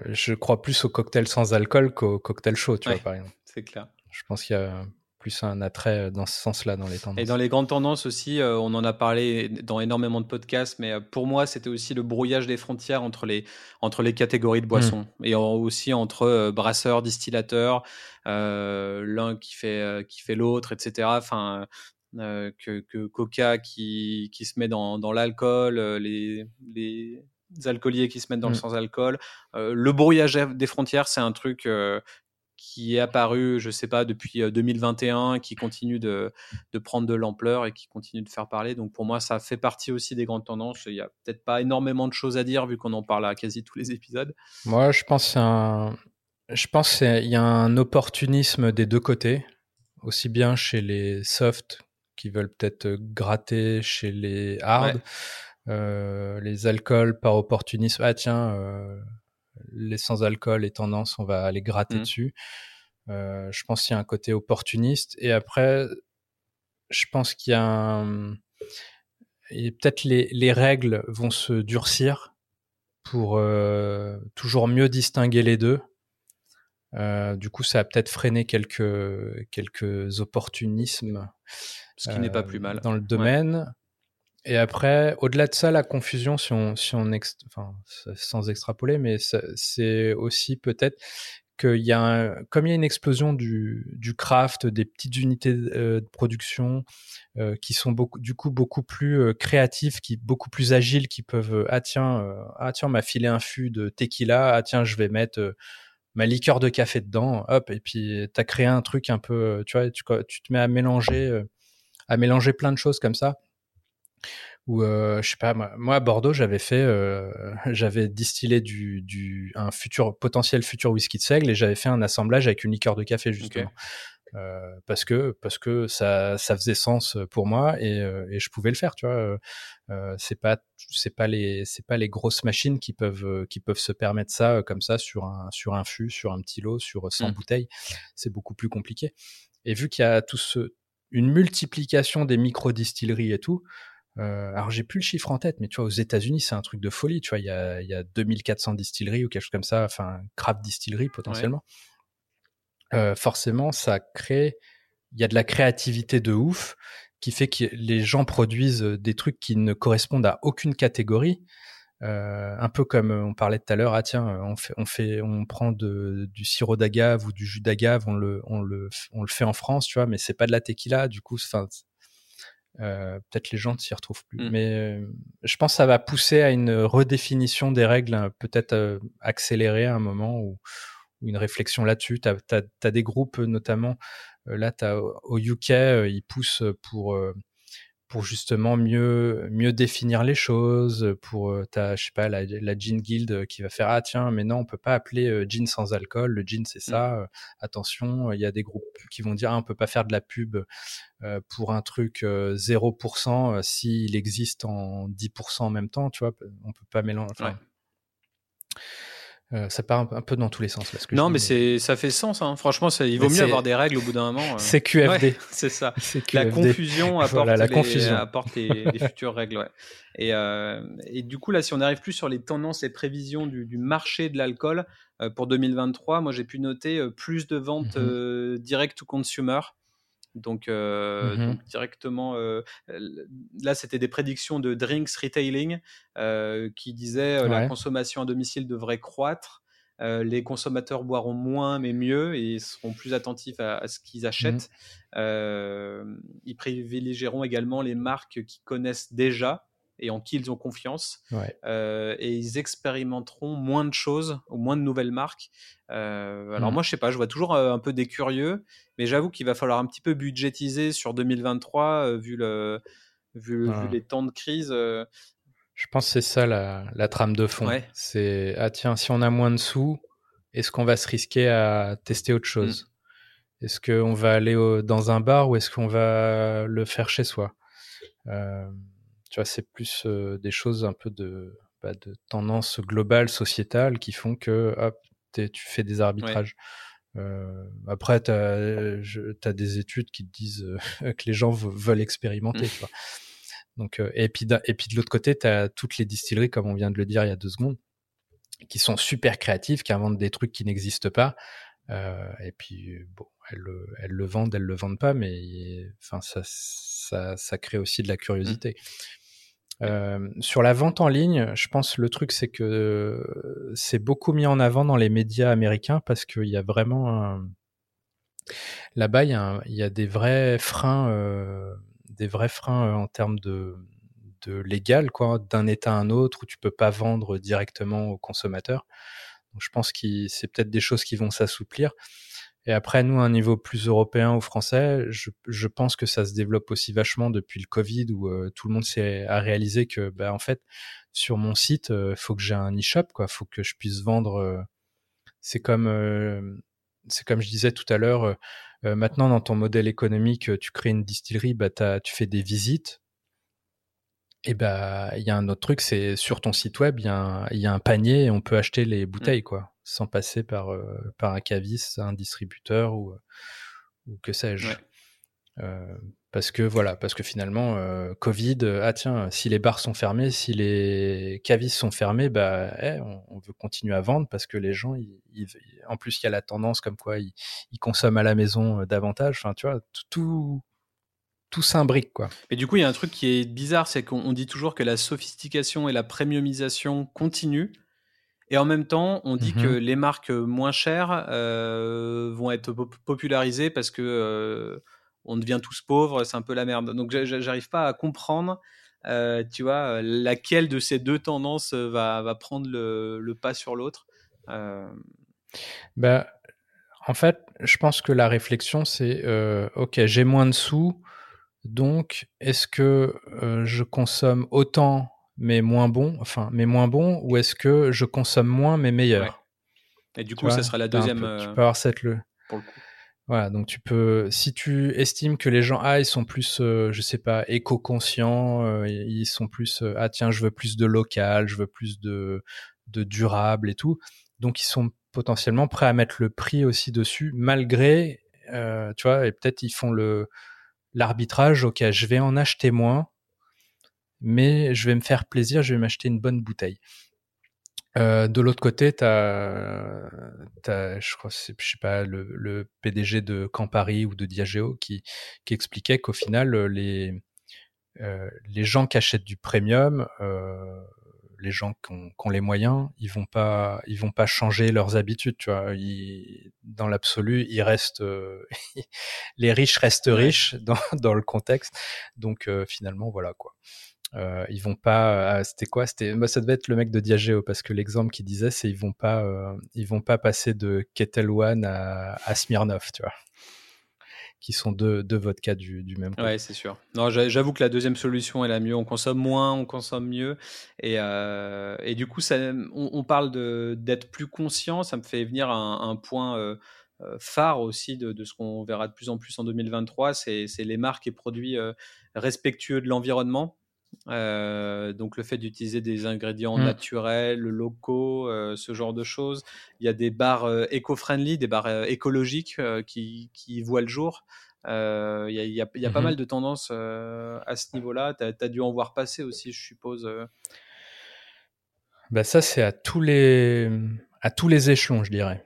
je crois plus au cocktail sans alcool qu'au cocktail chaud, tu vois, par exemple. C'est clair. Je pense qu'il y a plus un attrait dans ce sens-là dans les tendances. Et dans les grandes tendances aussi, euh, on en a parlé dans énormément de podcasts, mais euh, pour moi, c'était aussi le brouillage des frontières entre les, entre les catégories de boissons mm. et aussi entre euh, brasseurs, distillateurs, l'un qui fait, qui fait l'autre, etc. Enfin, que, que, Coca qui, qui se met dans, dans l'alcool, les, les alcooliers qui se mettent dans le mmh. sans-alcool. Euh, le brouillage des frontières, c'est un truc euh, qui est apparu, je sais pas, depuis 2021, euh, qui continue de, de prendre de l'ampleur et qui continue de faire parler. Donc pour moi, ça fait partie aussi des grandes tendances. Il y a peut-être pas énormément de choses à dire vu qu'on en parle à quasi tous les épisodes. Moi, je pense un... je pense qu'il y a un opportunisme des deux côtés, aussi bien chez les soft qui veulent peut-être gratter chez les hard. Les alcools par opportunisme. Ah tiens, euh, les sans-alcool, les tendances, on va aller gratter mmh. dessus. Euh, je pense qu'il y a un côté opportuniste. Et après, je pense qu'il y a un... peut-être les, les, règles vont se durcir pour toujours mieux distinguer les deux. du coup, ça a peut-être freiné quelques, quelques opportunismes. Ce qui n'est pas plus mal. Dans le domaine. Et après, au-delà de ça, la confusion, si on, si on enfin, sans extrapoler, mais c'est aussi peut-être qu'il y a, comme il y a une explosion du, craft, des petites unités euh, de production euh, qui sont beaucoup, du coup beaucoup plus euh, créatives, qui beaucoup plus agiles, qui peuvent, ah tiens, ah tiens, m'a filé un fût de tequila, ah tiens, je vais mettre ma liqueur de café dedans, hop, et puis tu as créé un truc un peu, tu vois, tu, tu te mets à mélanger, à mélanger plein de choses comme ça ou je sais pas moi, à Bordeaux j'avais fait j'avais distillé du, du un futur potentiel futur whisky de seigle et j'avais fait un assemblage avec une liqueur de café justement. Euh, parce que parce que ça ça faisait sens pour moi et, euh, et je pouvais le faire tu vois euh, c'est pas c'est pas les c'est pas les grosses machines qui peuvent qui peuvent se permettre ça comme ça sur un sur un fût sur un petit lot sur 100 mmh. bouteilles. C'est beaucoup plus compliqué. Et vu qu'il y a tout ce une multiplication des micro distilleries et tout euh, alors j'ai plus le chiffre en tête, mais tu vois, aux États-Unis, c'est un truc de folie. Tu vois, il y a, y a 2400 distilleries ou quelque chose comme ça, enfin, craft distilleries potentiellement. Euh, forcément, ça crée, il y a de la créativité de ouf qui fait que les gens produisent des trucs qui ne correspondent à aucune catégorie. Euh, un peu comme on parlait tout à l'heure, ah tiens, on fait, on fait, on prend de, du sirop d'agave ou du jus d'agave, on le, on le, on le fait en France, tu vois, mais c'est pas de la tequila, du coup, enfin, euh, peut-être les gens ne s'y retrouvent plus. Mm. Mais euh, je pense que ça va pousser à une redéfinition des règles, hein, peut-être euh, accélérée à un moment ou, une réflexion là-dessus. Tu as, des groupes notamment, là, as, au UK, ils poussent pour, pour justement mieux mieux définir les choses pour euh, ta je sais pas la, la gin guild qui va faire ah tiens mais non on peut pas appeler euh, gin sans alcool le gin c'est ça mmh. euh, attention il y a des groupes qui vont dire ah, on peut pas faire de la pub pour un truc 0% s'il existe en 10% en même temps tu vois on peut pas mélanger enfin, euh, ça part un, peu dans tous les sens. Là, non, mais, c'est ça fait sens. Hein. Franchement, ça, il vaut mieux avoir des règles au bout d'un moment. Euh. C'est QFD. c'est ça. La confusion apporte, la les, confusion. apporte les, futures règles. Ouais. Et, euh, et, du coup, là, si on n'arrive plus sur les tendances et prévisions du, du marché de l'alcool euh, pour 2023, moi, j'ai pu noter plus de ventes mm direct to consumer. Donc, euh, mmh donc directement, euh, là, c'était des prédictions de Drinks Retailing euh, qui disaient la consommation à domicile devrait croître. les consommateurs boiront moins mais mieux et seront plus attentifs à, ce qu'ils mmh achètent. ils privilégieront également les marques qu'ils connaissent déjà et en qui ils ont confiance. Euh, et ils expérimenteront moins de choses ou moins de nouvelles marques. Euh, alors mmh. moi, je sais pas, je vois toujours euh, un peu des curieux, mais j'avoue qu'il va falloir un petit peu budgétiser sur 2023 vu, le, vu, les temps de crise. Je pense que c'est ça la, trame de fond. C'est ah tiens, si on a moins de sous, est-ce qu'on va se risquer à tester autre mmh. chose? Est-ce qu'on va aller dans un bar ou est-ce qu'on va le faire chez soi? Tu vois, c'est plus des choses un peu de, bah, de tendance globale, sociétale, qui font que hop, tu fais des arbitrages. après, tu as, des études qui te disent que les gens veulent expérimenter. Mmh. Donc, et puis, et puis de l'autre côté, tu as toutes les distilleries, comme on vient de le dire il y a deux secondes, qui sont super créatives, qui inventent des trucs qui n'existent pas. et puis, bon, elles, elles, le vendent, elles le vendent pas, mais enfin, ça, ça, ça crée aussi de la mmh. curiosité. Euh, sur la vente en ligne, je pense le truc c'est que c'est beaucoup mis en avant dans les médias américains parce qu'il y a vraiment là-bas il, y, a des vrais freins, euh, des vrais freins euh, en termes de, de légal quoi, d'un État à un autre où tu peux pas vendre directement aux consommateurs. Donc je pense que c'est peut-être des choses qui vont s'assouplir. Et après, nous, à un niveau plus européen ou français, je, je, pense que ça se développe aussi vachement depuis le Covid, où euh, tout le monde s'est a réalisé que, bah, en fait, sur mon site, il euh, faut que j'ai un e-shop, quoi. Faut que je puisse vendre. Euh, c'est comme, c'est comme je disais tout à l'heure. maintenant, dans ton modèle économique, tu crées une distillerie, bah, tu fais des visites. Et bah, il y a un autre truc, c'est sur ton site web, il y, y, a un panier et on peut acheter les mmh. bouteilles, quoi sans passer par, euh, par un caviste, un distributeur ou, euh, ou que sais-je. Euh, parce que voilà, parce que finalement, Covid, ah tiens, si les bars sont fermés, si les cavistes sont fermés, bah, eh, on, veut continuer à vendre parce que les gens, en plus, il y a la tendance comme quoi ils, consomment à la maison davantage. Enfin, tu vois, tout, tout s'imbrique, quoi. Et du coup, il y a un truc qui est bizarre, c'est qu'on dit toujours que la sophistication et la premiumisation continuent. Et en même temps, on dit que mmh les marques moins chères euh, vont être popularisées parce que euh, on devient tous pauvres, c'est un peu la merde. Donc j'arrive pas à comprendre, euh, tu vois, laquelle de ces deux tendances va, va prendre le, le, pas sur l'autre. Bah, en fait, je pense que la réflexion, c'est ok, j'ai moins de sous, donc est-ce que je consomme autant mais moins bon, enfin, mais moins bon, ou est-ce que je consomme moins mais meilleur? Et du coup, ça sera la deuxième. tu peux avoir cette le. Pour le coup. Voilà, donc tu peux, si tu estimes que les gens, ah, ils sont plus, euh, je sais pas, éco-conscients, euh, ils sont plus, euh, ah tiens, je veux plus de local, je veux plus de, de durable et tout, donc ils sont potentiellement prêts à mettre le prix aussi dessus, malgré, tu vois, et peut-être ils font le l'arbitrage, ok, je vais en acheter moins, mais je vais me faire plaisir, je vais m'acheter une bonne bouteille. Euh, de l'autre côté, tu as, je crois, je sais pas, le, le, PDG de Campari ou de Diageo qui, qui expliquait qu'au final, les, euh, les gens qui achètent du premium, euh, les gens qui ont, qui ont, les moyens, ils vont pas, ils vont pas changer leurs habitudes, tu vois. Ils, dans l'absolu, ils restent, euh, les riches restent riches dans, dans le contexte. Donc euh, finalement, voilà quoi. Euh, ils vont pas. Euh, c'était quoi? C'était. Bah, ça devait être le mec de Diageo parce que l'exemple qu'il disait, c'est ils vont pas. Euh, ils vont pas passer de Kettle One à, à Smirnoff, tu vois. qui sont deux, deux du, du même coup. Ouais, c'est sûr. Non, j'avoue que la deuxième solution est la mieux. On consomme moins, on consomme mieux. Et, et du coup, ça, on, parle d'être plus conscient. Ça me fait venir un, point phare aussi de, de ce qu'on verra de plus en plus en 2023. C'est les marques et produits respectueux de l'environnement. Euh, donc le fait d'utiliser des ingrédients mmh. naturels, locaux, euh, ce genre de choses. Il y a des bars euh, éco-friendly, des bars écologiques qui, qui, voient le jour. Il y a, y a, y a pas mmh mal de tendances à ce niveau-là. Tu as, dû en voir passer aussi, je suppose. Bah ça, c'est à tous les à tous les échelons, je dirais.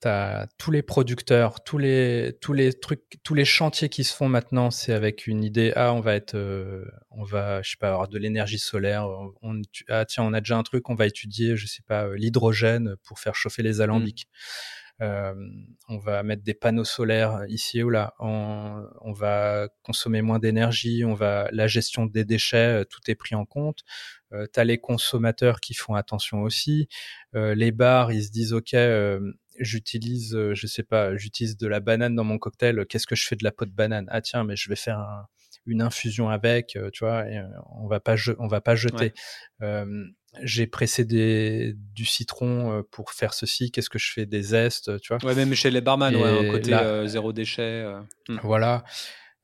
T'as tous les producteurs, tous les tous les trucs, tous les chantiers qui se font maintenant, c'est avec une idée. Ah, on va être, euh, on va, je sais pas, avoir de l'énergie solaire. On, ah tiens, on a déjà un truc, on va étudier, je sais pas, euh, l'hydrogène pour faire chauffer les alambics. Mmh. Euh, on va mettre des panneaux solaires ici ou là. On, on va consommer moins d'énergie. On va la gestion des déchets, tout est pris en compte. Euh, T'as les consommateurs qui font attention aussi. les bars, ils se disent ok j'utilise, euh, je sais pas, j'utilise de la banane dans mon cocktail. Qu'est-ce que je fais de la peau de banane? Ah tiens, mais je vais faire une infusion avec, euh, tu vois. Et euh, on va pas, on va pas jeter. j'ai pressé des, du citron pour faire ceci. Qu'est-ce que je fais? Des zestes, tu vois? Ouais, même chez les barman, ouais, côté zéro déchet. Hmm. Voilà.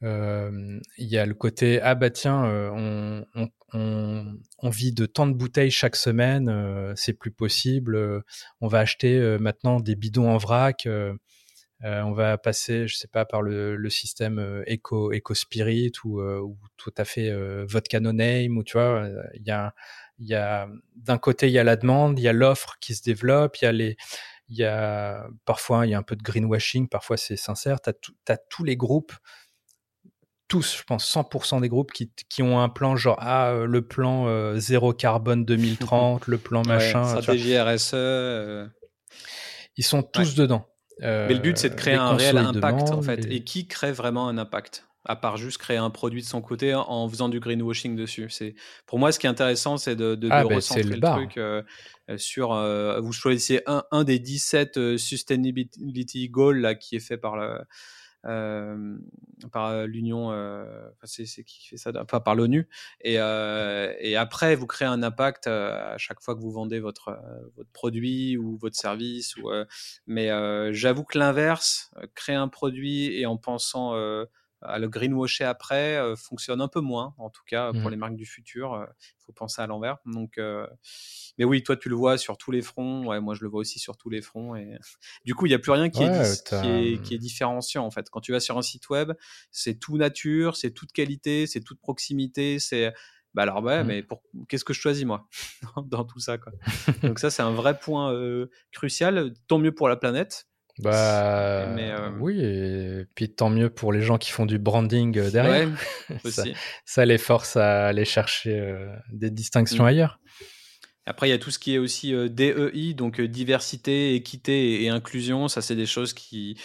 Il y a le côté ah bah tiens, on, on, on, vit de tant de bouteilles chaque semaine, euh, c'est plus possible. Euh, on va acheter euh, maintenant des bidons en vrac. on va passer, je sais pas, par le, système Eco, Eco Spirit ou, tout à fait Vodka No Name. Ou tu vois, il y a, y a d'un côté il y a la demande, il y a l'offre qui se développe, il y a les il y a parfois il y a un peu de greenwashing, parfois c'est sincère. Tu as, tous les groupes tous, je pense 100% des groupes qui, qui, ont un plan genre ah euh, le plan euh, zéro carbone 2030, le plan machin, stratégie RSE. Euh. Ils sont tous dedans. Mais le but c'est de créer un réel impact en fait. Et... qui crée vraiment un impact? À part juste créer un produit de son côté en faisant du greenwashing dessus. C'est pour moi ce qui est intéressant, c'est de, de, ah, ben, recentrer le, truc sur. vous choisissez un, un, des 17 sustainability goals là qui est fait par le euh, par l'Union, euh, c'est qui fait ça, enfin par l'ONU. Et, euh, et, après, vous créez un impact à chaque fois que vous vendez votre, votre produit ou votre service. Ou, mais j'avoue que l'inverse, créer un produit et en pensant à le greenwasher après fonctionne un peu moins, en tout cas pour mmh. les marques du futur. Il faut penser à l'envers. Donc, mais oui, toi tu le vois sur tous les fronts. Ouais, moi je le vois aussi sur tous les fronts. Et du coup, il n'y a plus rien qui, est, qui, est, qui, est, différenciant en fait. Quand tu vas sur un site web, c'est tout nature, c'est toute qualité, c'est toute proximité, c'est bah alors ouais, mmh. mais pour qu'est-ce que je choisis moi dans tout ça quoi? Donc ça c'est un vrai point crucial. Tant mieux pour la planète bah euh, oui, et puis tant mieux pour les gens qui font du branding euh, derrière. ça, les force à aller chercher euh, des distinctions mm. ailleurs. Après, il y a tout ce qui est aussi DEI, donc diversité, équité et, inclusion. Ça, c'est des choses qui,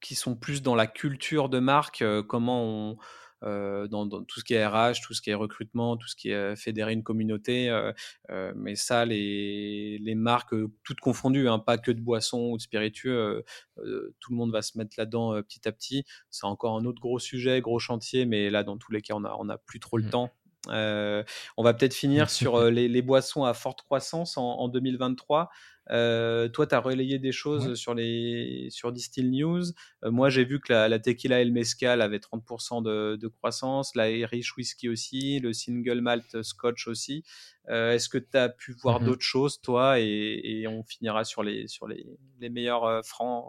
qui sont plus dans la culture de marque, comment on, euh, dans, tout ce qui est RH, tout ce qui est recrutement, tout ce qui est fédérer une communauté. Euh, euh, mais ça, les, les marques, toutes confondues, hein, pas que de boissons ou de spiritueux, tout le monde va se mettre là-dedans petit à petit. C'est encore un autre gros sujet, gros chantier, mais là, dans tous les cas, on n'a on a plus trop le mmh. temps. On va peut-être finir sur les, les, boissons à forte croissance en, en 2023. Euh, toi, tu as relayé des choses sur, les, sur Distill News. Euh, moi, j'ai vu que la, tequila et le mezcal avaient 30% de, croissance, la Irish Whisky aussi, le Single Malt Scotch aussi. Euh, est-ce que tu as pu voir mmh d'autres choses, toi et, on finira sur les, sur les, les meilleures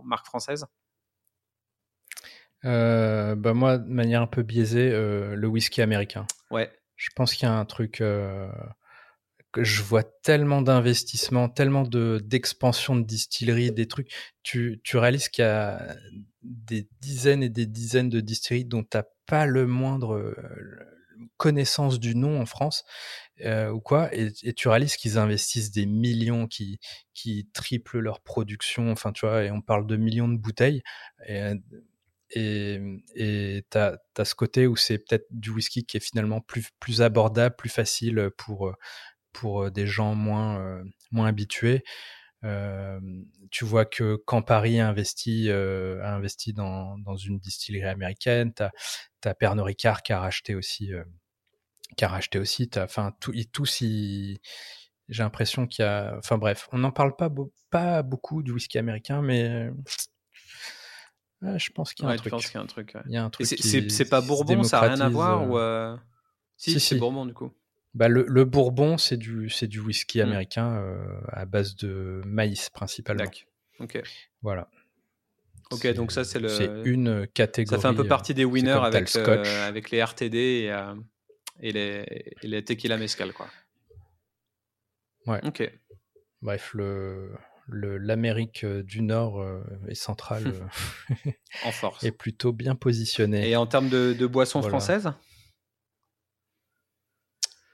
marques françaises? Bah moi, de manière un peu biaisée, le whisky américain. Ouais. Je pense qu'il y a un truc je vois tellement d'investissements, tellement de d'expansion de distilleries, des trucs. Tu, tu réalises qu'il y a des dizaines et des dizaines de distilleries dont tu n'as pas le moindre euh, connaissance du nom en France euh, ou quoi, et, tu réalises qu'ils investissent des millions, qui qui triplent leur production. Enfin, tu vois, et on parle de millions de bouteilles. Et, et tu as, ce côté où c'est peut-être du whisky qui est finalement plus, plus abordable, plus facile pour, pour des gens moins, moins habitués. tu vois que quand Paris a investi, a investi dans, dans, une distillerie américaine, tu as, Pernod Ricard qui a racheté aussi, qui a racheté aussi, enfin, tous, j'ai l'impression qu'il y a, enfin bref, on n'en parle pas, pas beaucoup du whisky américain, mais je pense qu'il y a un truc. qu'il y a un truc. Il y a un truc. C'est pas Bourbon, ça n'a rien à voir ou Si, c'est Bourbon du coup. Bah, le, le, Bourbon, c'est du, c'est du whisky mmh. américain euh, à base de maïs principalement. Ok. Voilà. Ok, donc ça c'est le. C'est une catégorie. Ça fait un peu partie des winners avec, euh, avec les RTD et, euh, et, les, et les tequila mezcal, quoi. Ouais. Ok. Bref, le, l'Amérique du Nord et centrale en force est plutôt bien positionnée. Et en termes de, de boissons françaises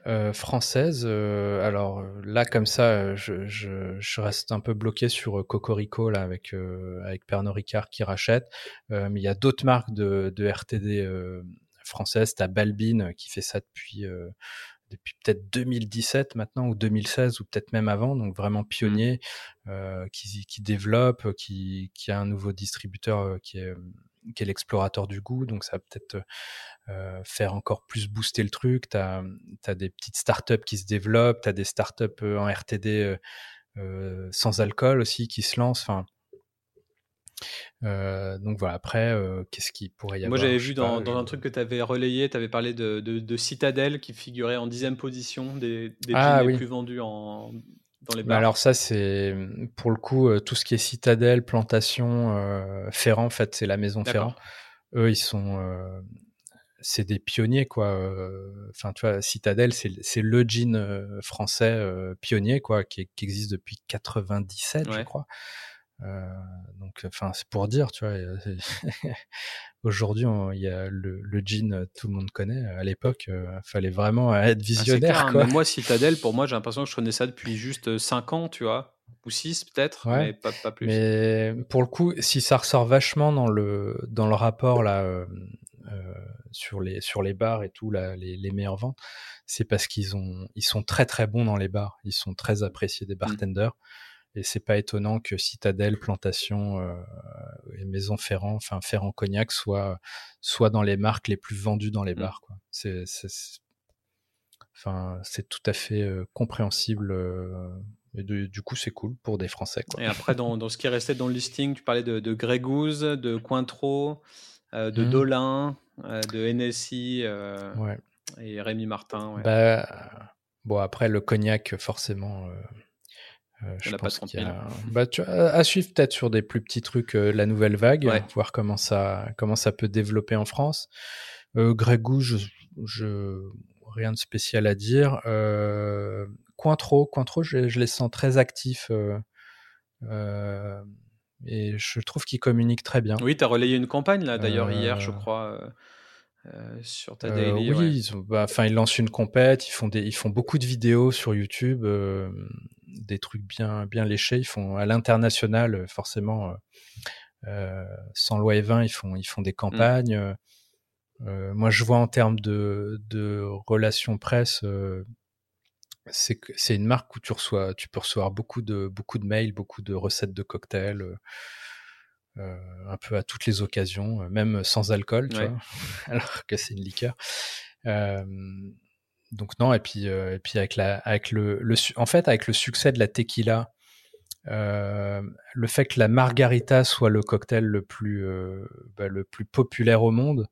euh, française. Euh, alors là, comme ça, je, je, je, reste un peu bloqué sur euh, Cocorico là avec avec Pernod Ricard qui rachète. mais il y a d'autres marques de, de RTD françaises. T'as Balbine qui fait ça depuis depuis peut-être 2017 maintenant ou 2016 ou peut-être même avant, donc vraiment pionnier, mmh. euh, qui, qui développe, qui, qui a un nouveau distributeur qui est qui est l'explorateur du goût, donc ça va peut-être euh, faire encore plus booster le truc. Tu as, des petites startups qui se développent, tu as des startups euh, en RTD euh, euh, sans alcool aussi qui se lancent. Enfin, euh, donc voilà, après, euh, qu'est-ce qui pourrait y avoir Moi j'avais vu dans, dans un truc que tu avais relayé, tu avais parlé de, de, de, Citadel qui figurait en dixième position des, des ah, les plus vendus en, dans les bah, bars. alors ça c'est pour le coup tout ce qui est Citadel, Plantation, Ferrand, en fait c'est la maison Ferrand. Eux ils sont c'est des pionniers quoi. Euh, enfin, tu vois, Citadel, c'est le jean euh, français euh, pionnier quoi, qui, qui, existe depuis 97, je crois. Donc, enfin, c'est pour dire, tu vois. Aujourd'hui, il y a le, le, jean, tout le monde connaît. À l'époque, il fallait vraiment être ah, visionnaire. quoi. moi, Citadel, pour moi, j'ai l'impression que je connais ça depuis juste 5 ans, tu vois ou 6 peut-être, mais pas, pas, plus. Mais pour le coup, si ça ressort vachement dans le dans le rapport là, euh, sur les sur les bars et tout, là, les, les meilleures ventes, c'est parce qu'ils ont ils sont très très bons dans les bars. Ils sont très appréciés des mmh. Et c'est pas étonnant que Citadel, Plantation euh, et Maison Ferrand, enfin Ferrand Cognac, soit soit dans les marques les plus vendues dans les mmh. bars. Quoi. C'est, enfin, c'est tout à fait euh, compréhensible. Euh, et du coup, c'est cool pour des Français. Quoi. Et après, dans, dans, ce qui restait dans le listing, tu parlais de, de Grégouze, de Cointreau, euh, de mmh. Dolin, de NSI et Rémi Martin. Bah, bon, après, le cognac, forcément. Je pense qu'il y a... bah, tu... à suivre peut-être sur des plus petits trucs la nouvelle vague, voir comment ça, comment ça peut développer en France. Euh, Grégou, je, je, rien de spécial à dire. Euh, Cointreau, Cointreau je, je, les sens très actifs. Euh, et je trouve qu'ils communiquent très bien. Oui, tu as relayé une campagne, là, d'ailleurs, hier, je euh, crois. Euh, euh, sur ta daily. oui, ils, bah, ils lancent une compète, ils font des, ils font beaucoup de vidéos sur YouTube, des trucs bien, bien léchés. Ils font à l'international, forcément, sans loi et vin, ils font, ils font des mmh. campagnes. moi, je vois en termes de, de relations presse, c'est c'est une marque où tu reçois, tu peux recevoir beaucoup de beaucoup de mails, beaucoup de recettes de cocktails, euh, un peu à toutes les occasions, euh, même sans alcool, tu vois, alors que c'est une liqueur. Euh, donc non, et puis et puis avec la avec le, le en fait avec le succès de la tequila, le fait que la margarita soit le cocktail le plus bah, le plus populaire au monde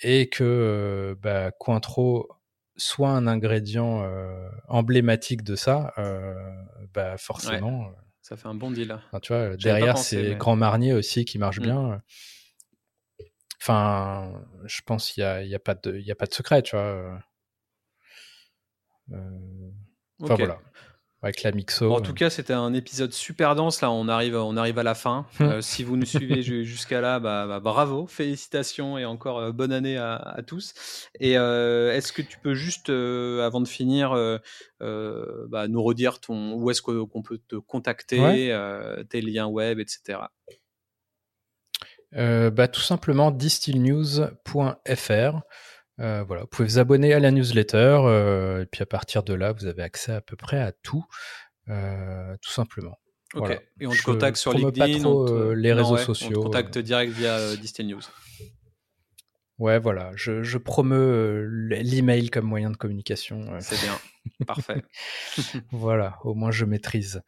et que bah, Cointreau soit un ingrédient euh, emblématique de ça, euh, bah forcément. Ça fait un bon deal. tu vois, derrière, c'est Grand Marnier aussi qui marche mmh. bien. Enfin, je pense qu'il n'y a, y a, pas de, y a pas de secret, tu vois. Enfin, voilà avec la mixo. en tout cas, c'était un épisode super dense. Là, on arrive, on arrive à la fin. Euh, si vous nous suivez jusqu'à là, bah, bah, bravo, félicitations et encore euh, bonne année à, tous. Et euh, est-ce que tu peux juste, avant de finir, bah, nous redire ton, où est-ce qu'on peut te contacter, tes liens web, etc. bah, tout simplement distillnews.fr. Euh, voilà, vous pouvez vous abonner à la newsletter euh, et puis à partir de là, vous avez accès à peu près à tout, euh, tout simplement. Ok. Et on te contacte sur LinkedIn. Pas trop, les réseaux sociaux. On te contacte direct via Distel News. Ouais, voilà, je, je promeux l'email comme moyen de communication. C'est bien, parfait. voilà, au moins je maîtrise.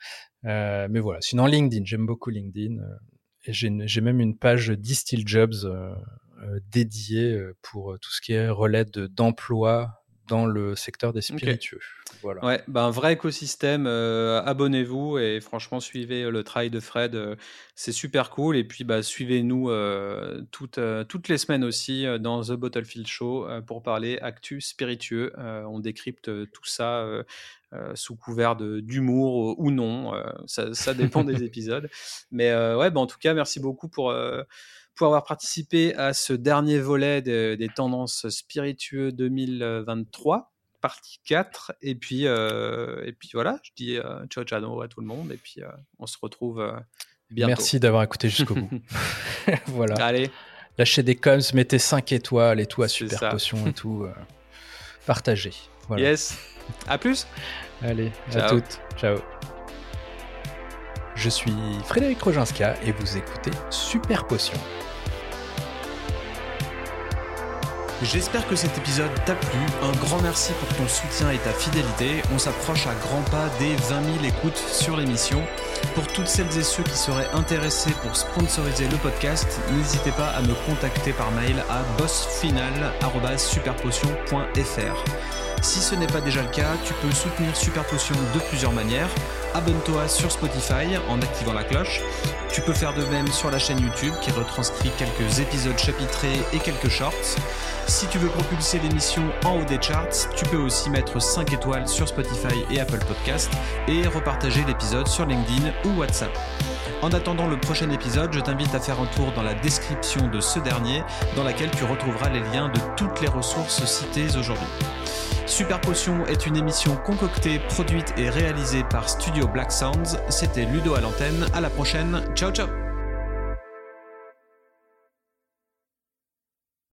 Euh, mais voilà, sinon LinkedIn, j'aime beaucoup LinkedIn. et j'ai même une page Distill Jobs euh, dédiée pour tout ce qui est relais d'emploi dans le secteur des spiritueux. Voilà. Ouais, ben, un vrai écosystème. Euh, abonnez-vous et franchement, suivez euh, le travail de Fred. Euh, c'est super cool. Et puis, bah, suivez-nous toutes, toutes les semaines aussi dans The Bottlefield Show pour parler actu spiritueux. on décrypte tout ça. sous couvert d'humour ou non, ça, ça, dépend des épisodes. Mais ouais, bah, en tout cas, merci beaucoup pour, pour avoir participé à ce dernier volet des tendances spiritueux 2023 partie 4. Et puis, euh, et puis voilà, je dis euh, ciao ciao à tout le monde. Et puis euh, on se retrouve bientôt. Merci d'avoir écouté jusqu'au bout. voilà. Allez. Lâchez des coms, mettez 5 étoiles et tout à Super Potion et tout. partagez. Voilà. Yes. À plus. Allez, à toutes. Ciao. Je suis Frédéric Roginska et vous écoutez Super Potion. J'espère que cet épisode t'a plu. Un grand merci pour ton soutien et ta fidélité. On s'approche à grands pas des 20 000 écoutes sur l'émission. Pour toutes celles et ceux qui seraient intéressés pour sponsoriser le podcast, n'hésitez pas à me contacter par mail à bossfinal.superpotion.fr. Si ce n'est pas déjà le cas, tu peux soutenir Super Potion de plusieurs manières. Abonne-toi sur Spotify en activant la cloche. Tu peux faire de même sur la chaîne YouTube qui retranscrit quelques épisodes chapitrés et quelques shorts. Si tu veux propulser l'émission en haut des charts, tu peux aussi mettre 5 étoiles sur Spotify et Apple Podcast et repartager l'épisode sur LinkedIn ou WhatsApp. En attendant le prochain épisode, je t'invite à faire un tour dans la description de ce dernier, dans laquelle tu retrouveras les liens de toutes les ressources citées aujourd'hui. Super Potion est une émission concoctée, produite et réalisée par Studio Black Sounds. C'était Ludo à l'antenne. À la prochaine. Ciao ciao